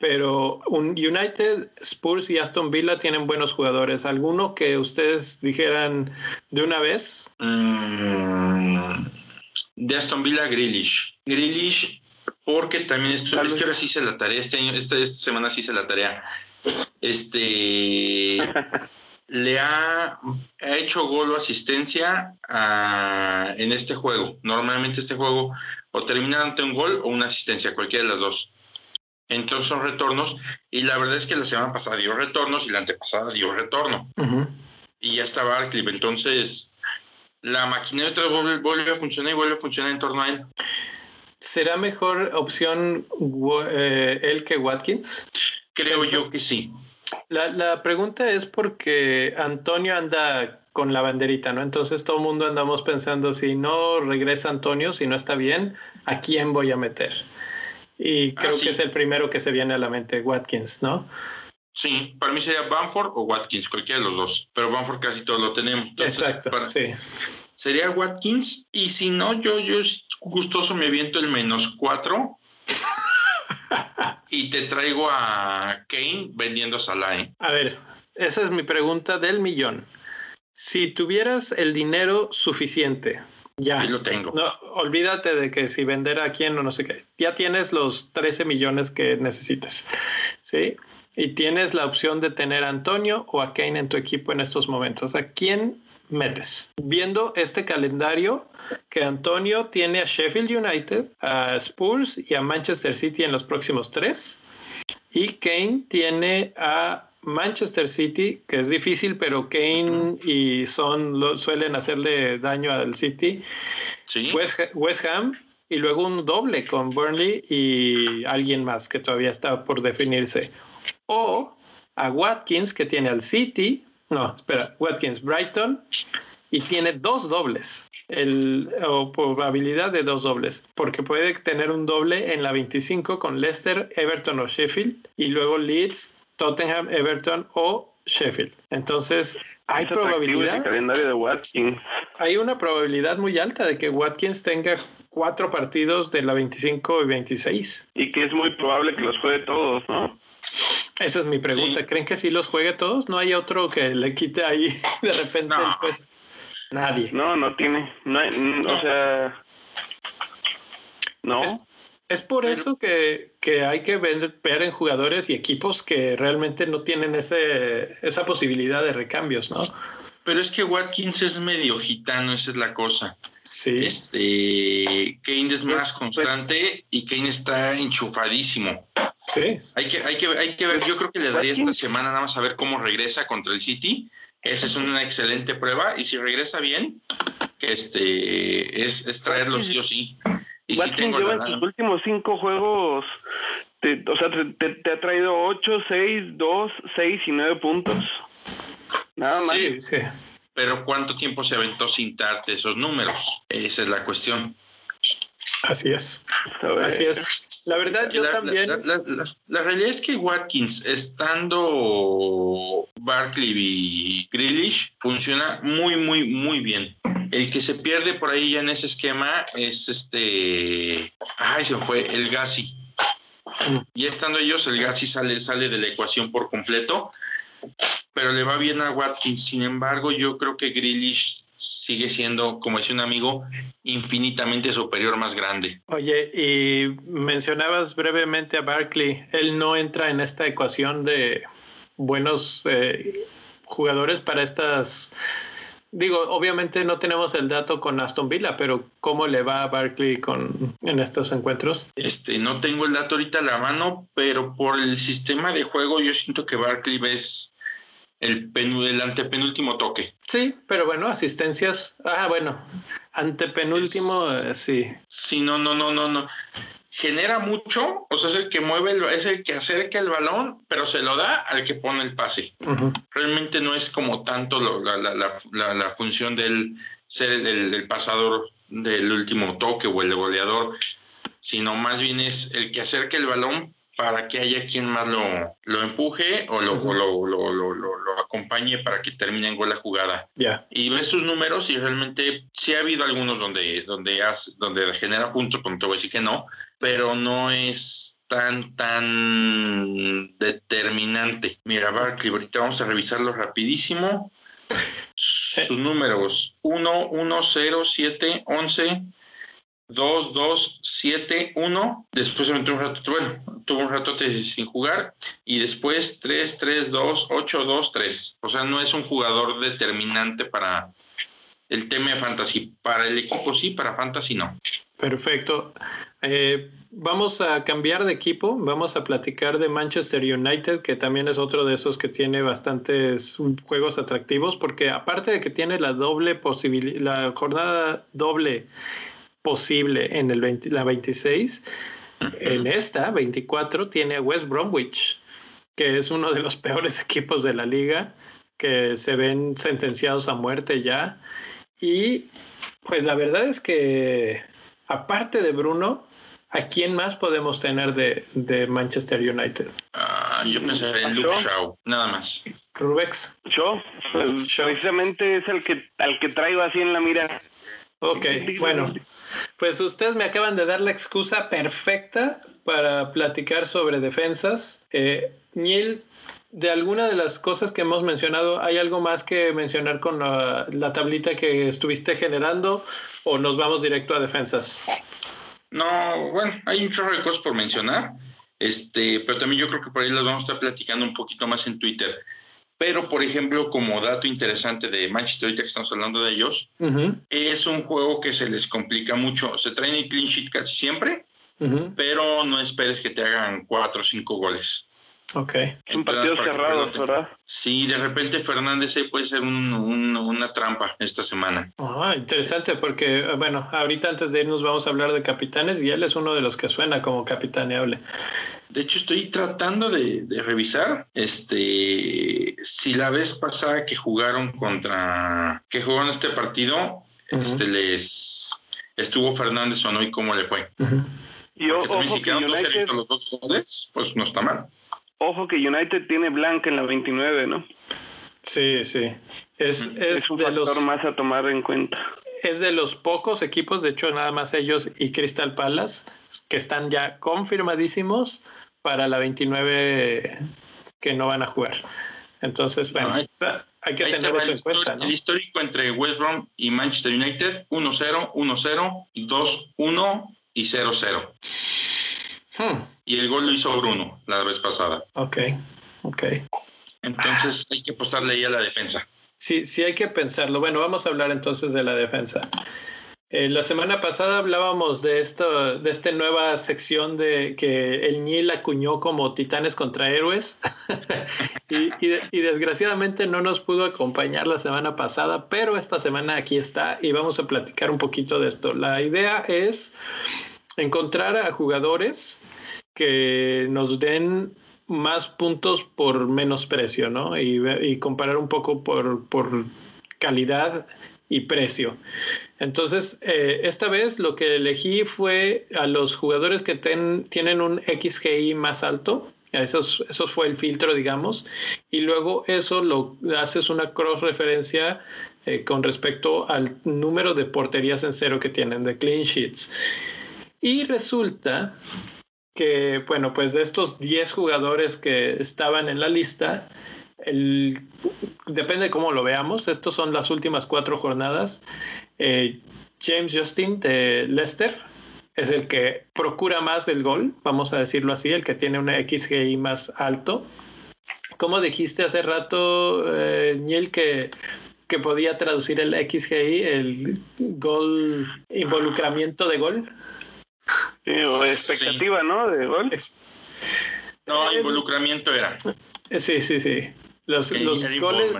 Pero un United, Spurs y Aston Villa tienen buenos jugadores. ¿Alguno que ustedes dijeran de una vez? Mm, de Aston Villa, Grealish. Grealish, porque también esto, es que ahora sí hice la tarea, este año, esta, esta semana sí hice la tarea. Este le ha, ha, hecho gol o asistencia a, en este juego. Normalmente este juego o termina ante un gol o una asistencia, cualquiera de las dos. Entonces son retornos y la verdad es que la semana pasada dio retornos y la antepasada dio retorno. Y ya está Barclay. Entonces la máquina otra vez vuelve, a funcionar y vuelve a funcionar en torno a él. ¿Será mejor opción eh, él que Watkins? Creo yo que sí. La, la, pregunta es porque Antonio anda con la banderita, ¿no? Entonces todo el mundo andamos pensando, si no regresa Antonio, si no está bien, ¿a quién voy a meter? Y creo que es el primero que se viene a la mente, Watkins, ¿no? Sí, para mí sería Bamford o Watkins, cualquiera de los dos, pero Bamford casi todos lo tenemos. Exacto, sí. Sería Watkins y si no, yo, yo gustoso me viento el menos cuatro y te traigo a Kane vendiendo Salah. ¿eh? A ver, esa es mi pregunta del millón. Si tuvieras el dinero suficiente, ya. Sí lo tengo. No, olvídate de que si vender a quién o no sé qué. Ya tienes los 13 millones que necesites. ¿Sí? Y tienes la opción de tener a Antonio o a Kane en tu equipo en estos momentos. ¿A quién metes? Viendo este calendario que Antonio tiene a Sheffield United, a Spurs y a Manchester City en los próximos tres. Y Kane tiene a Manchester City, que es difícil, pero Kane y Son suelen hacerle daño al City. West, Ham y luego un doble con Burnley y alguien más que todavía está por definirse. O a Watkins, que tiene al City. No, espera, Watkins, Brighton y tiene dos dobles. El, o probabilidad de dos dobles, porque puede tener un doble en la 25 con Leicester, Everton o Sheffield, y luego Leeds, Tottenham, Everton o Sheffield. Entonces, hay probabilidad. calendario de Watkins. Hay una probabilidad muy alta de que Watkins tenga cuatro partidos de la 25 y 26. Y que es muy probable que los juegue todos, ¿no? Esa es mi pregunta. ¿Creen que sí los juegue todos? ¿No hay otro que le quite ahí de repente el puesto? Nadie. No, no tiene. No, O sea. No. Es por eso que, hay que ver, en jugadores y equipos que realmente no tienen ese, esa posibilidad de recambios, ¿no? Pero es que Watkins es medio gitano, esa es la cosa. Sí. Este, Kane es más constante y Kane está enchufadísimo. Sí. Hay que, hay que, hay que ver, yo creo que le daría esta semana nada más a ver cómo regresa contra el City. Esa es una excelente prueba y si regresa bien, este, es, es traerlo sí o sí. Y Watkins lleva en sus últimos cinco juegos, te, o sea, te, ha traído 8, 6, 2, 6 y 9 puntos. Nada más. Sí, sí. Pero ¿cuánto tiempo se aventó sin darte esos números? Esa es la cuestión. Así es. Así es. La verdad, yo también. La, realidad es que Watkins, estando Barkley y Grealish, funciona muy, muy, muy bien. El que se pierde por ahí ya en ese esquema es este. Ay, se fue, el Gassi. Y estando ellos, el Gassi sale, sale de la ecuación por completo. Pero le va bien a Watkins. Sin embargo, yo creo que Grealish sigue siendo, como decía un amigo, infinitamente superior, más grande. Oye, y mencionabas brevemente a Barkley. Él no entra en esta ecuación de buenos eh, jugadores para estas Digo, obviamente no tenemos el dato con Aston Villa, pero ¿cómo le va a Barkley con, en estos encuentros? Este, no tengo el dato ahorita a la mano, pero por el sistema de juego yo siento que Barkley es el, el antepenúltimo toque. Sí, pero bueno, asistencias. Ah, bueno, antepenúltimo, eh, sí. Sí, no, no, no, no, no genera mucho, o sea, es el que mueve, el, es el que acerca el balón, pero se lo da al que pone el pase. Realmente no es como tanto la, la, la, función del ser el, pasador del último toque o el goleador, sino más bien es el que acerca el balón para que haya quien más lo, lo empuje o lo, lo, lo, acompañe para que termine en gol la jugada. Ya. Y ves sus números y realmente sí ha habido algunos donde, donde, has, donde genera puntos, pero no te voy a decir que no, pero no es tan, tan determinante. Mira, Barkley, ahorita vamos a revisarlo rapidísimo. Sus números 1, 1, 0, 7, 11, 2, 2, 7, 1. Después se metió un rato, bueno, tuvo un rato sin jugar. Y después 3, 3, 2, 8, 2, 3. O sea, no es un jugador determinante para el tema de fantasy. Para el equipo sí, para fantasy no. Perfecto. Eh, vamos a cambiar de equipo, vamos a platicar de Manchester United, que también es otro de esos que tiene bastantes juegos atractivos, porque aparte de que tiene la doble posibilidad, la jornada doble posible en el la 26, en esta 24 tiene West Bromwich, que es uno de los peores equipos de la liga, que se ven sentenciados a muerte ya. Y pues la verdad es que aparte de Bruno, ¿a quién más podemos tener de, Manchester United? Ah, yo pensé en Luke Shaw, nada más. Rubex. Yo, precisamente es el que al que traigo así en la mira. Ok, bueno, pues ustedes me acaban de dar la excusa perfecta para platicar sobre defensas. Eh, Neil, de alguna de las cosas que hemos mencionado, ¿hay algo más que mencionar con la, la tablita que estuviste generando o nos vamos directo a defensas? No, bueno, hay un chorro de cosas por mencionar, este, pero también yo creo que por ahí las vamos a estar platicando un poquito más en Twitter. Pero, por ejemplo, como dato interesante de Manchester ahorita que estamos hablando de ellos, es un juego que se les complica mucho. Se traen el clean sheet casi siempre, pero no esperes que te hagan cuatro o cinco goles. Ok. Un partido cerrado, ¿verdad? Sí, de repente Fernández puede ser una trampa esta semana. Ah, interesante, porque, bueno, ahorita antes de irnos vamos a hablar de capitanes y él es uno de los que suena como capitaneable. De hecho, estoy tratando de, revisar este si la vez pasada que jugaron contra que jugaron este partido, este les estuvo Fernández o no y cómo le fue. Y también si quedan dos los dos goles, pues no está mal. Ojo que United tiene blanca en la 29, ¿no? Sí, sí. Es, es, un de factor los, más a tomar en cuenta. Es de los pocos equipos, de hecho, nada más ellos y Crystal Palace, que están ya confirmadísimos para la 29 que no van a jugar. Entonces, bueno, hay, que tener eso en cuenta. ¿no? El histórico entre West Brom y Manchester United: 1-0, 1-0, 2-1 y 0-0. Hmm. Y el gol lo hizo Bruno la vez pasada. Ok, ok. Entonces hay que apostarle ahí a la defensa. Sí, sí hay que pensarlo. Bueno, vamos a hablar entonces de la defensa. Eh, la semana pasada hablábamos de esto, de esta nueva sección de que el Nil acuñó como titanes contra héroes y, y, desgraciadamente no nos pudo acompañar la semana pasada, pero esta semana aquí está y vamos a platicar un poquito de esto. La idea es encontrar a jugadores que nos den más puntos por menos precio, ¿no? Y, comparar un poco por, por, calidad y precio. Entonces, eh, esta vez lo que elegí fue a los jugadores que tienen un XGI más alto. Eso, fue el filtro, digamos. Y luego eso lo haces una cross referencia eh, con respecto al número de porterías en cero que tienen, de clean sheets. Y resulta que, bueno, pues de estos 10 jugadores que estaban en la lista, el, depende de cómo lo veamos, estos son las últimas cuatro jornadas. Eh, James Justin de Leicester es el que procura más el gol, vamos a decirlo así, el que tiene una XGI más alto. ¿Cómo dijiste hace rato, eh, Niel, que, que podía traducir el XGI, el gol, involucramiento de gol? O expectativa, ¿no? De gol. No, involucramiento era. Sí, sí, sí. Los, goles.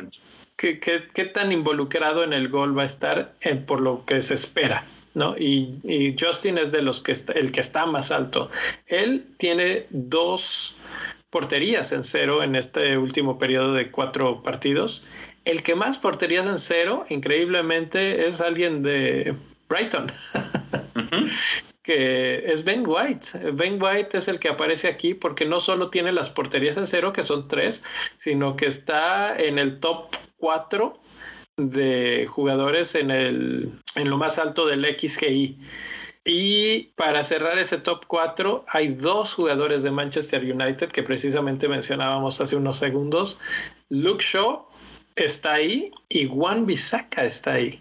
¿qué, qué, tan involucrado en el gol va a estar por lo que se espera? ¿no? Y, Justin es de los que está, el que está más alto. Él tiene dos porterías en cero en este último periodo de cuatro partidos. El que más porterías en cero, increíblemente, es alguien de Brighton. que es Ben White. Ben White es el que aparece aquí porque no solo tiene las porterías en cero, que son tres, sino que está en el top 4 de jugadores en, el, en lo más alto del XGI. Y para cerrar ese top 4, hay dos jugadores de Manchester United que precisamente mencionábamos hace unos segundos. Luke Shaw está ahí y Juan Bisaca está ahí.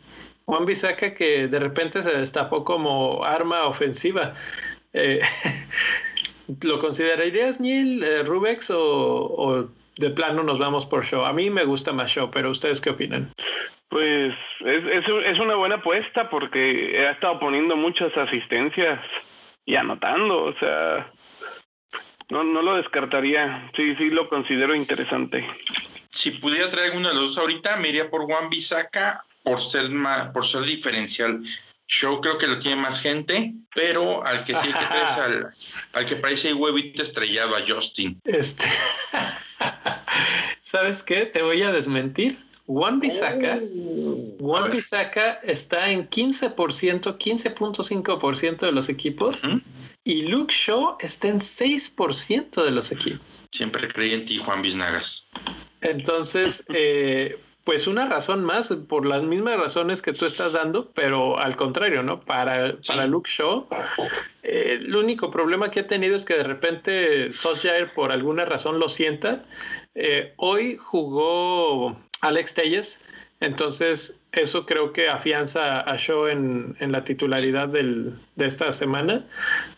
Juan Bisaca que de repente se destapó como arma ofensiva. Eh, ¿Lo considerarías, Neil, eh, Rubex, o, de plano nos vamos por show? A mí me gusta más show, pero ¿ustedes qué opinan? Pues es, es, es una buena apuesta porque ha estado poniendo muchas asistencias y anotando, o sea, no, no lo descartaría. Sí, sí lo considero interesante. Si pudiera traer alguno de los dos ahorita, me iría por Juan Bisaca por ser por ser diferencial. Show creo que lo tiene más gente, pero al que sí que traes al, al que parece huevito estrellado a Justin. Este. ¿Sabes qué? Te voy a desmentir. Juan Bisaca, Juan Bisaca está en 15%, 15.5% de los equipos y Luke Shaw está en 6% de los equipos. Siempre creí en ti, Juan Biznagas. Entonces, eh, pues una razón más, por las mismas razones que tú estás dando, pero al contrario, ¿no? Para, para Luke Shaw, eh, el único problema que ha tenido es que de repente Solskjaer por alguna razón lo sienta. Eh, hoy jugó Alex Telles, entonces eso creo que afianza a Shaw en, en la titularidad del, de esta semana,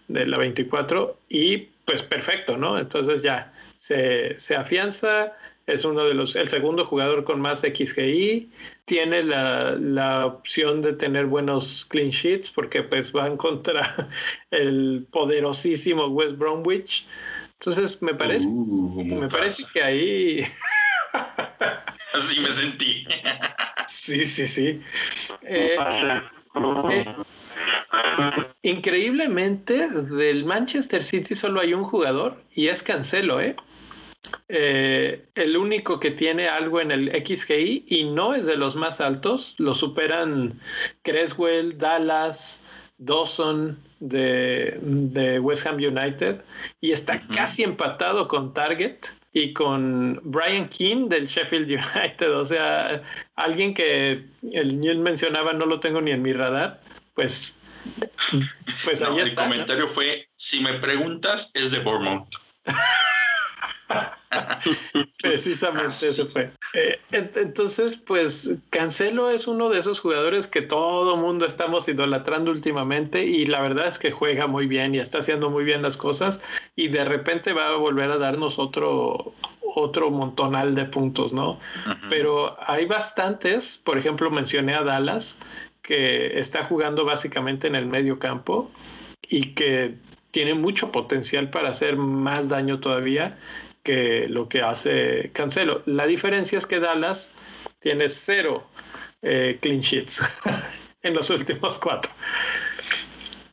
de la 24, y pues perfecto, ¿no? Entonces ya se, se afianza es uno de los, el segundo jugador con más XGI, tiene la, la, opción de tener buenos clean sheets porque pues van contra el poderosísimo West Bromwich. Entonces me parece, uh, me parece que ahí... Así me sentí. sí, sí, sí. Eh, eh, increíblemente, del Manchester City solo hay un jugador y es Cancelo, ¿eh? Eh, el único que tiene algo en el XGI y no es de los más altos, lo superan Creswell, Dallas, Dawson de, West Ham United y está casi empatado con Target y con Brian King del Sheffield United, o sea, alguien que el Neil mencionaba no lo tengo ni en mi radar, pues, pues ahí está. El comentario fue, si me preguntas, es de Bournemouth. Precisamente eso fue. Eh, entonces, pues Cancelo es uno de esos jugadores que todo mundo estamos idolatrando últimamente y la verdad es que juega muy bien y está haciendo muy bien las cosas y de repente va a volver a darnos otro otro montonal de puntos, ¿no? Pero hay bastantes, por ejemplo, mencioné a Dallas que está jugando básicamente en el medio campo y que tiene mucho potencial para hacer más daño todavía que lo que hace Cancelo. La diferencia es que Dallas tiene cero eh, clean sheets en los últimos cuatro.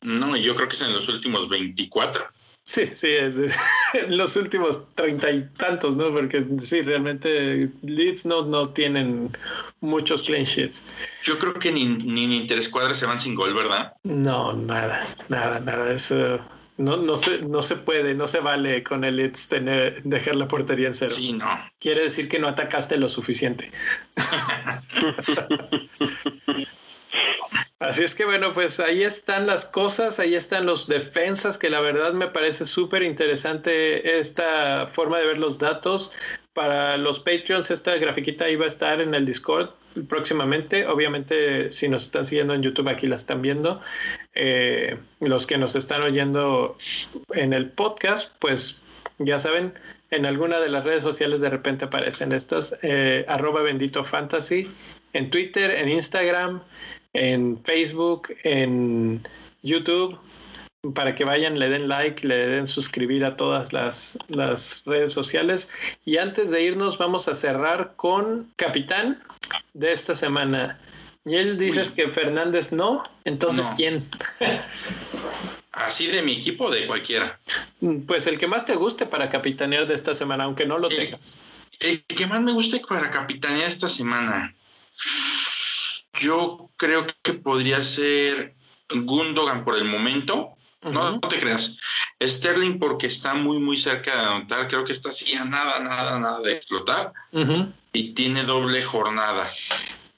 No, yo creo que es en los últimos 24. Sí, sí, en los últimos treinta y tantos, ¿no? Porque sí, realmente Leeds no, no tienen muchos clean sheets. Yo creo que ni, ni, ni interescuadras se van sin gol, ¿verdad? No, nada, nada, nada. Eso no, no, se, no se puede, no se vale con el Leeds tener, dejar la portería en cero. Sí, no. Quiere decir que no atacaste lo suficiente. Así es que bueno, pues ahí están las cosas, ahí están los defensas, que la verdad me parece súper interesante esta forma de ver los datos. Para los Patreons, esta grafiquita iba a estar en el Discord próximamente. Obviamente, si nos están siguiendo en YouTube, aquí la están viendo. Eh, los que nos están oyendo en el podcast, pues ya saben, en alguna de las redes sociales de repente aparecen estas, eh, arroba bendito fantasy, en Twitter, en Instagram, en Facebook, en YouTube, para que vayan, le den like, le den suscribir a todas las, las redes sociales. Y antes de irnos, vamos a cerrar con Capitán de esta semana. Y él dices que Fernández no, entonces ¿quién? Así de mi equipo de cualquiera. Pues el que más te guste para capitanear de esta semana, aunque no lo tengas. El que más me guste para capitanear esta semana. Yo creo que podría ser Gundogan por el momento. No, no te creas. Sterling porque está muy, muy cerca de anotar. Creo que está así a nada, nada, nada de explotar. Y tiene doble jornada.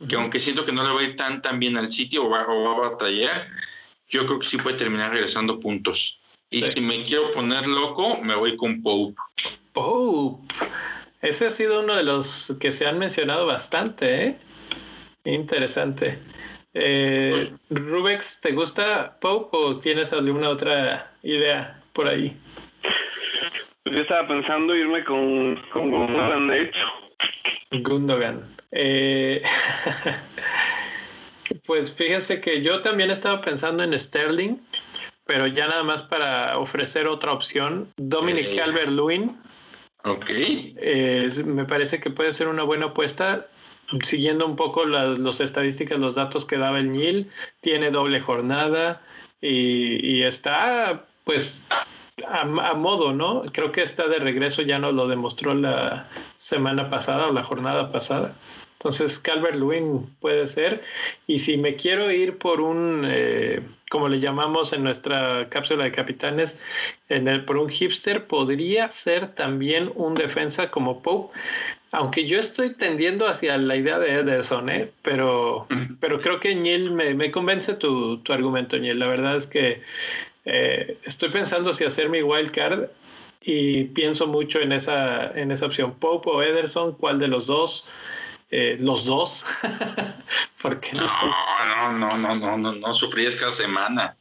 Que aunque siento que no le va a ir tan, tan bien al sitio o va, o va a batallar, yo creo que sí puede terminar regresando puntos. Y si me quiero poner loco, me voy con Pope. Pope. Ese ha sido uno de los que se han mencionado bastante, ¿eh? Interesante. Eh, Rubex, ¿te gusta Pope o tienes alguna otra idea por ahí? Pues yo estaba pensando irme con, con Gundogan, de hecho. Gundogan. Eh, pues fíjense que yo también estaba pensando en Sterling, pero ya nada más para ofrecer otra opción. Dominic Eh. Calvert-Lewin. Ok. Eh, me parece que puede ser una buena apuesta. Siguiendo un poco las los estadísticas, los datos que daba el Nil, tiene doble jornada y, está pues a, a, modo, ¿no? Creo que está de regreso, ya nos lo demostró la semana pasada o la jornada pasada. Entonces, Calvert Lewin puede ser. Y si me quiero ir por un, eh, como le llamamos en nuestra cápsula de capitanes, en el, por un hipster, podría ser también un defensa como Pope. Aunque yo estoy tendiendo hacia la idea de Ederson, ¿eh? pero, pero creo que Ñil me, me convence tu, tu, argumento, Ñil. La verdad es que eh, estoy pensando si hacer mi wild card y pienso mucho en esa, en esa opción. Pope o Ederson, ¿cuál de los dos? Eh, los dos. Porque no, no, no, no, no, no, no sufrías cada semana.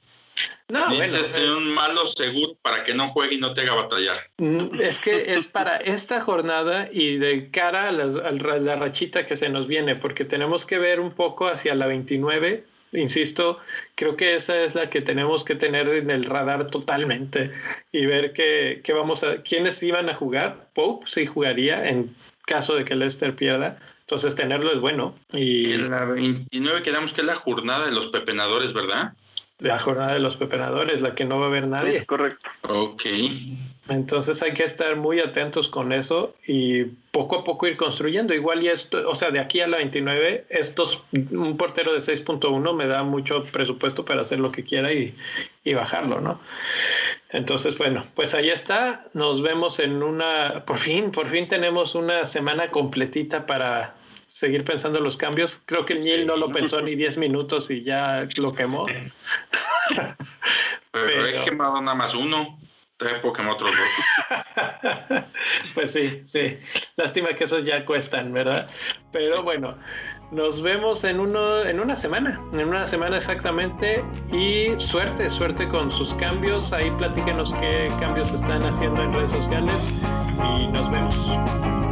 No, Necesitas bueno, tener un malo seguro para que no juegue y no te haga batallar. Mm, Es que es para esta jornada y de cara a la, a la rachita que se nos viene, porque tenemos que ver un poco hacia la 29. Insisto, creo que esa es la que tenemos que tener en el radar totalmente y ver que, que vamos a quiénes iban a jugar. Pope sí jugaría en caso de que Leicester pierda. Entonces tenerlo es bueno. Y en la 29 quedamos que es la jornada de los pepenadores, ¿verdad? La jornada de los pepenadores, la que no va a haber nadie. Es correcto. Ok. Entonces hay que estar muy atentos con eso y poco a poco ir construyendo. Igual y esto, o sea, de aquí a la 29, estos, un portero de 6.1 me da mucho presupuesto para hacer lo que quiera y, y bajarlo, ¿no? Entonces, bueno, pues ahí está. Nos vemos en una, por fin, por fin tenemos una semana completita para seguir pensando los cambios. Creo que el Nil no lo pensó ni 10 minutos y ya lo quemó. Pero, Pero... he quemado nada más uno. Te puedo quemar otros dos. pues sí, sí. Lástima que esos ya cuestan, ¿verdad? Pero sí. bueno, nos vemos en, uno, en una semana, en una semana exactamente. Y suerte, suerte con sus cambios. Ahí platíquenos qué cambios están haciendo en redes sociales y nos vemos.